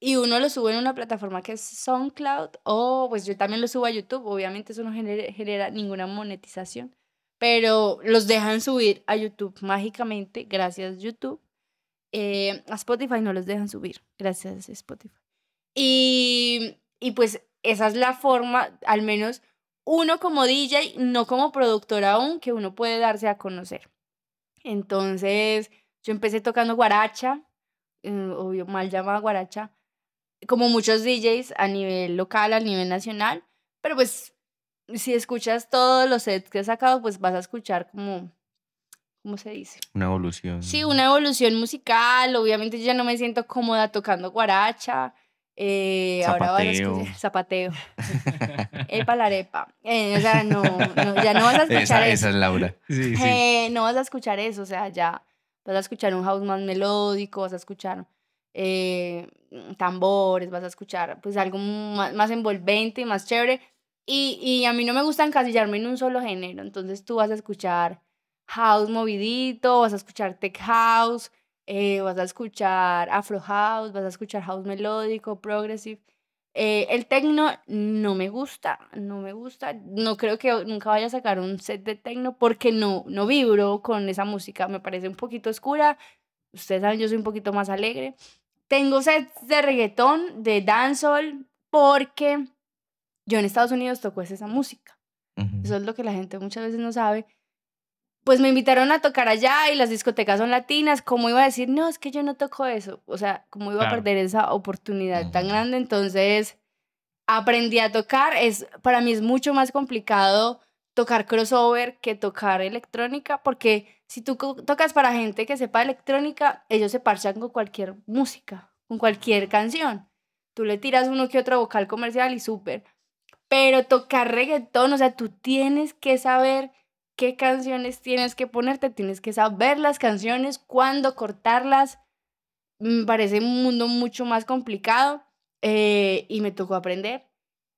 Y uno lo sube en una plataforma que es SoundCloud o pues yo también lo subo a YouTube, obviamente eso no genera, ninguna monetización, pero los dejan subir a YouTube mágicamente, gracias YouTube. Eh, a Spotify no los dejan subir, gracias Spotify. Y, y pues esa es la forma, al menos uno como DJ, no como productor aún, que uno puede darse a conocer. Entonces, yo empecé tocando guaracha, eh, obvio, mal llamada guaracha, como muchos DJs a nivel local, a nivel nacional, pero pues si escuchas todos los sets que he sacado, pues vas a escuchar como, ¿cómo se dice? Una evolución. Sí, una evolución musical. Obviamente yo ya no me siento cómoda tocando guaracha. Eh, ahora vas a Zapateo. escuchar zapateo. Epa la arepa. Eh, o sea, no, no, ya no vas a escuchar Esa, eso. esa es Laura. Sí, sí. Eh, no vas a escuchar eso, o sea, ya vas a escuchar un house más melódico, vas a escuchar eh, tambores, vas a escuchar pues algo más, más envolvente y más chévere. Y, y a mí no me gusta encasillarme en un solo género, entonces tú vas a escuchar house movidito, vas a escuchar tech house, eh, vas a escuchar afro house, vas a escuchar house melódico, progressive. Eh, el tecno no me gusta, no me gusta. No creo que nunca vaya a sacar un set de tecno porque no, no vibro con esa música. Me parece un poquito oscura. Ustedes saben, yo soy un poquito más alegre. Tengo sets de reggaetón, de dancehall, porque yo en Estados Unidos toco esa música. Ujú. Eso es lo que la gente muchas veces no sabe. Pues me invitaron a tocar allá y las discotecas son latinas. ¿Cómo iba a decir, no, es que yo no toco eso? O sea, ¿cómo iba a perder esa oportunidad tan grande? Entonces, aprendí a tocar. Es, para mí es mucho más complicado tocar crossover que tocar electrónica, porque si tú tocas para gente que sepa electrónica, ellos se parchan con cualquier música, con cualquier canción. Tú le tiras uno que otro vocal comercial y súper. Pero tocar reggaetón, o sea, tú tienes que saber qué canciones tienes que ponerte, tienes que saber las canciones, cuándo cortarlas. Me parece un mundo mucho más complicado eh, y me tocó aprender.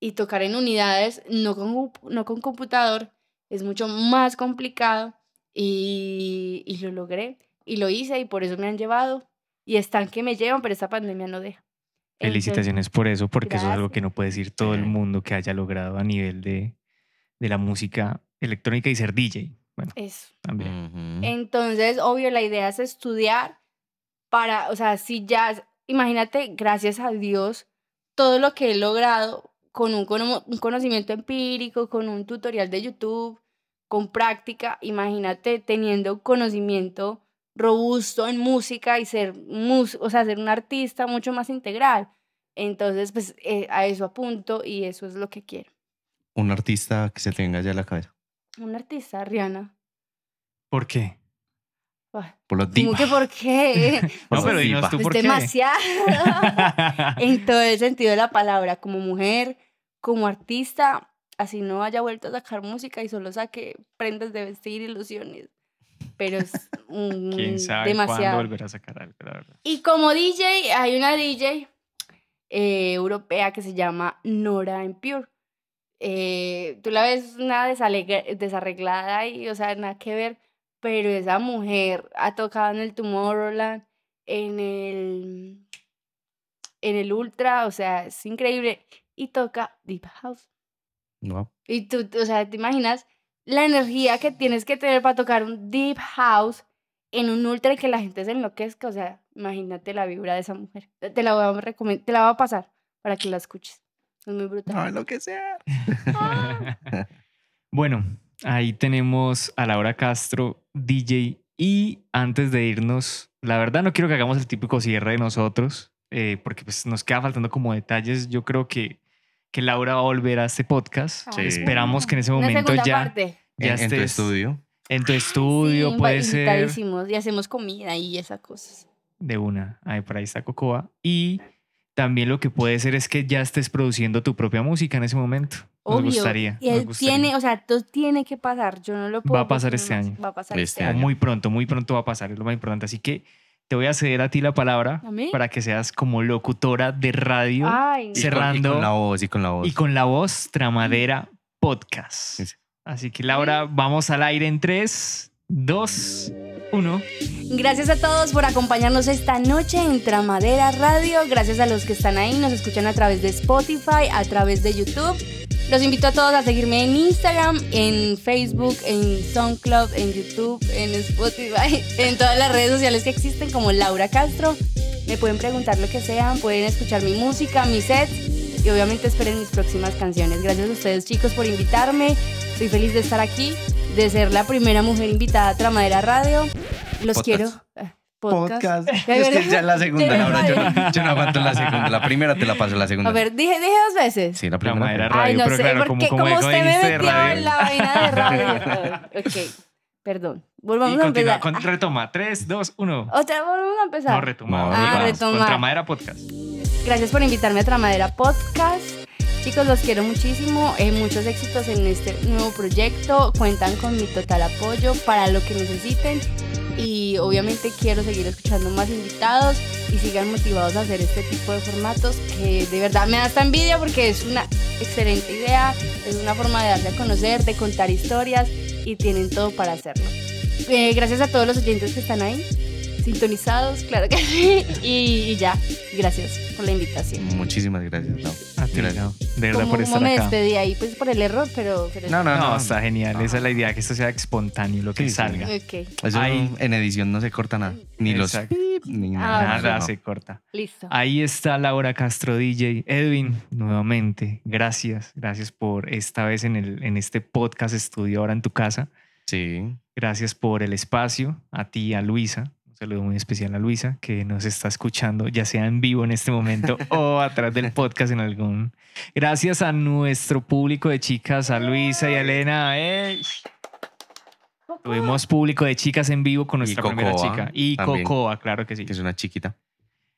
Y tocar en unidades, no con, no con computador, es mucho más complicado y, y lo logré y lo hice y por eso me han llevado y están que me llevan, pero esta pandemia no deja. Entonces, Felicitaciones por eso, porque eso es algo que Gracias. no puede decir todo el mundo que haya logrado a nivel de, de la música electrónica y ser DJ. Bueno, Eso. también. Ujú. Entonces, obvio, la idea es estudiar para, o sea, si ya, imagínate, gracias a Dios, todo lo que he logrado con un, cono- un conocimiento empírico, con un tutorial de YouTube, con práctica, imagínate teniendo conocimiento robusto en música y ser, mus- o sea, ser un artista mucho más integral. Entonces, pues eh, a eso apunto y eso es lo que quiero. Un artista que se tenga ya en la cabeza. Un artista, Rihanna. ¿Por qué? Por los ¿Cómo divas. que por qué? No, pero dinos tú Es por qué. demasiado. en todo el sentido de la palabra, como mujer, como artista, así no haya vuelto a sacar música y solo saque prendas de vestir, ilusiones. Pero es mm, ¿Quién sabe demasiado. volver a sacar algo, la verdad? Y como DJ, hay una DJ eh, europea que se llama Nora en Pure. Eh, tú la ves una desarreglada y, o sea, nada que ver, pero esa mujer ha tocado en el Tomorrowland, en el, en el Ultra, o sea, es increíble. Y toca Deep House. No. Y tú, o sea, ¿te imaginas la energía que tienes que tener para tocar un Deep House en un ultra y que la gente se enloquezca? O sea, imagínate la vibra de esa mujer. Te la voy a, recomend- te la voy a pasar para que la escuches. Es muy brutal. No, lo que sea. Bueno, ahí tenemos a Laura Castro, DJ. Y antes de irnos, la verdad no quiero que hagamos el típico cierre de nosotros, eh, porque pues nos queda faltando como detalles. Yo creo que, que Laura va a volver a este podcast. Sí. Esperamos que en ese momento ya, parte. ya en, en tu estés estudio. en tu estudio, Sí, puede ser Y hacemos comida y esas cosas. de una. Ahí por ahí está Cocoa. Y también lo que puede ser es que ya estés produciendo tu propia música en ese momento. Nos Obvio. gustaría. Y nos él gustaría. tiene, o sea, todo tiene que pasar. Yo no lo puedo. a pasar este año. Va a pasar Este este O año. año. muy pronto, muy pronto va a pasar, es lo más importante. Así que te voy a ceder a ti la palabra para que seas como locutora de radio Ay, Y con- Cerrando. Y con, la voz, y con la voz. y con la voz Tramadera Podcast. Sí, sí. Así que Laura, vamos al aire en 3, 2, 1. Gracias a todos por acompañarnos esta noche en Tramadera Radio. Gracias a los que están ahí, nos escuchan a través de Spotify, a través de YouTube. Los invito a todos a seguirme en Instagram, en Facebook, en SoundCloud, en YouTube, en Spotify, en todas las redes sociales que existen como Laura Castro. Me pueden preguntar lo que sean, pueden escuchar mi música, mis sets y obviamente esperen mis próximas canciones. Gracias a ustedes chicos por invitarme. Estoy feliz de estar aquí, de ser la primera mujer invitada a Tramadera Radio. Los Podcast. quiero. Eh, Podcast. Es que ya la segunda, Laura. Yo, yo no aguanto la segunda. La primera te la paso, la segunda. A ver, dije, dije dos veces. Sí, la primera. Radio, Ay, no pero sé, claro, porque como- como, como usted me metió radio. en la vaina de radio. ok, perdón. Volvamos Y a continúa, empezar. con- retoma. 3, 2, 1. Otra, volvamos a empezar. No, retoma. No, ah, vamos, retomar. Con Tramadera Podcast. Gracias por invitarme a Tramadera Podcast. Chicos, los quiero muchísimo. Eh, muchos éxitos en este nuevo proyecto. Cuentan con mi total apoyo para lo que necesiten. Y obviamente quiero seguir escuchando más invitados y sigan motivados a hacer este tipo de formatos que de verdad me da esta envidia porque es una excelente idea, es una forma de darse a conocer, de contar historias y tienen todo para hacerlo. Eh, gracias a todos los oyentes que están ahí. Sintonizados, claro que sí. Y, y ya, gracias por la invitación. Muchísimas gracias, Lau. A ti, Gracias. Lau, de verdad por estar me acá. despedí ahí, pues por el error, pero... pero No, no, No, no. está genial. No. Esa es la idea, que esto sea espontáneo, lo que Sí, sí. salga. Ok, Eso Ahí. en edición no se corta nada. Ni los Exacto. pip, ni Ah, nada. Nada no. se corta. listo. Ahí está Laura Castro DJ. Edwin, nuevamente, gracias. Gracias por esta vez en, el, en este podcast estudio ahora en tu casa. Sí. Gracias por el espacio. A ti, a Luisa. Saludo muy especial a Luisa, que nos está escuchando, ya sea en vivo en este momento o atrás del podcast en algún. Gracias a nuestro público de chicas, a Luisa y a Elena. ¡Ey! Tuvimos público de chicas en vivo con nuestra primera chica. Y también. Cocoa, claro que sí. Que es una chiquita.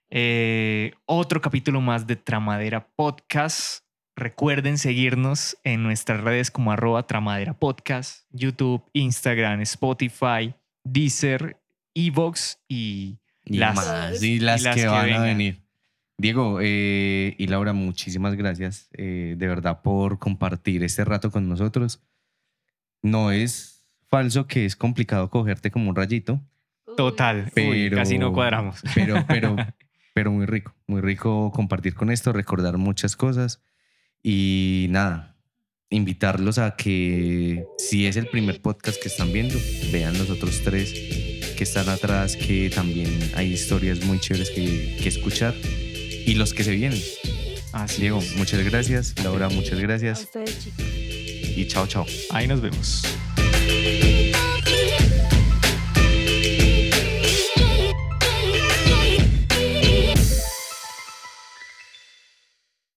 Eh, otro capítulo más de Tramadera Podcast. Recuerden seguirnos en nuestras redes como arroba Tramadera Podcast, YouTube, Instagram, Spotify, Deezer, Evox y Y Las- más. Y las, y las que, que van a venir. Diego eh, y Laura, muchísimas gracias eh, de verdad por compartir este rato con nosotros. No es falso que es complicado cogerte como un rayito, total. Uy, pero casi no cuadramos. Pero, pero, pero muy rico, muy rico compartir con esto, recordar muchas cosas y nada, invitarlos a que si es el primer podcast que están viendo, vean los otros tres que están atrás, que también hay historias muy chéveres que, que escuchar y los que se vienen. Así Diego, es. muchas gracias. Laura, muchas A gracias. ustedes, chicos. Y chao, chao. Ahí nos vemos.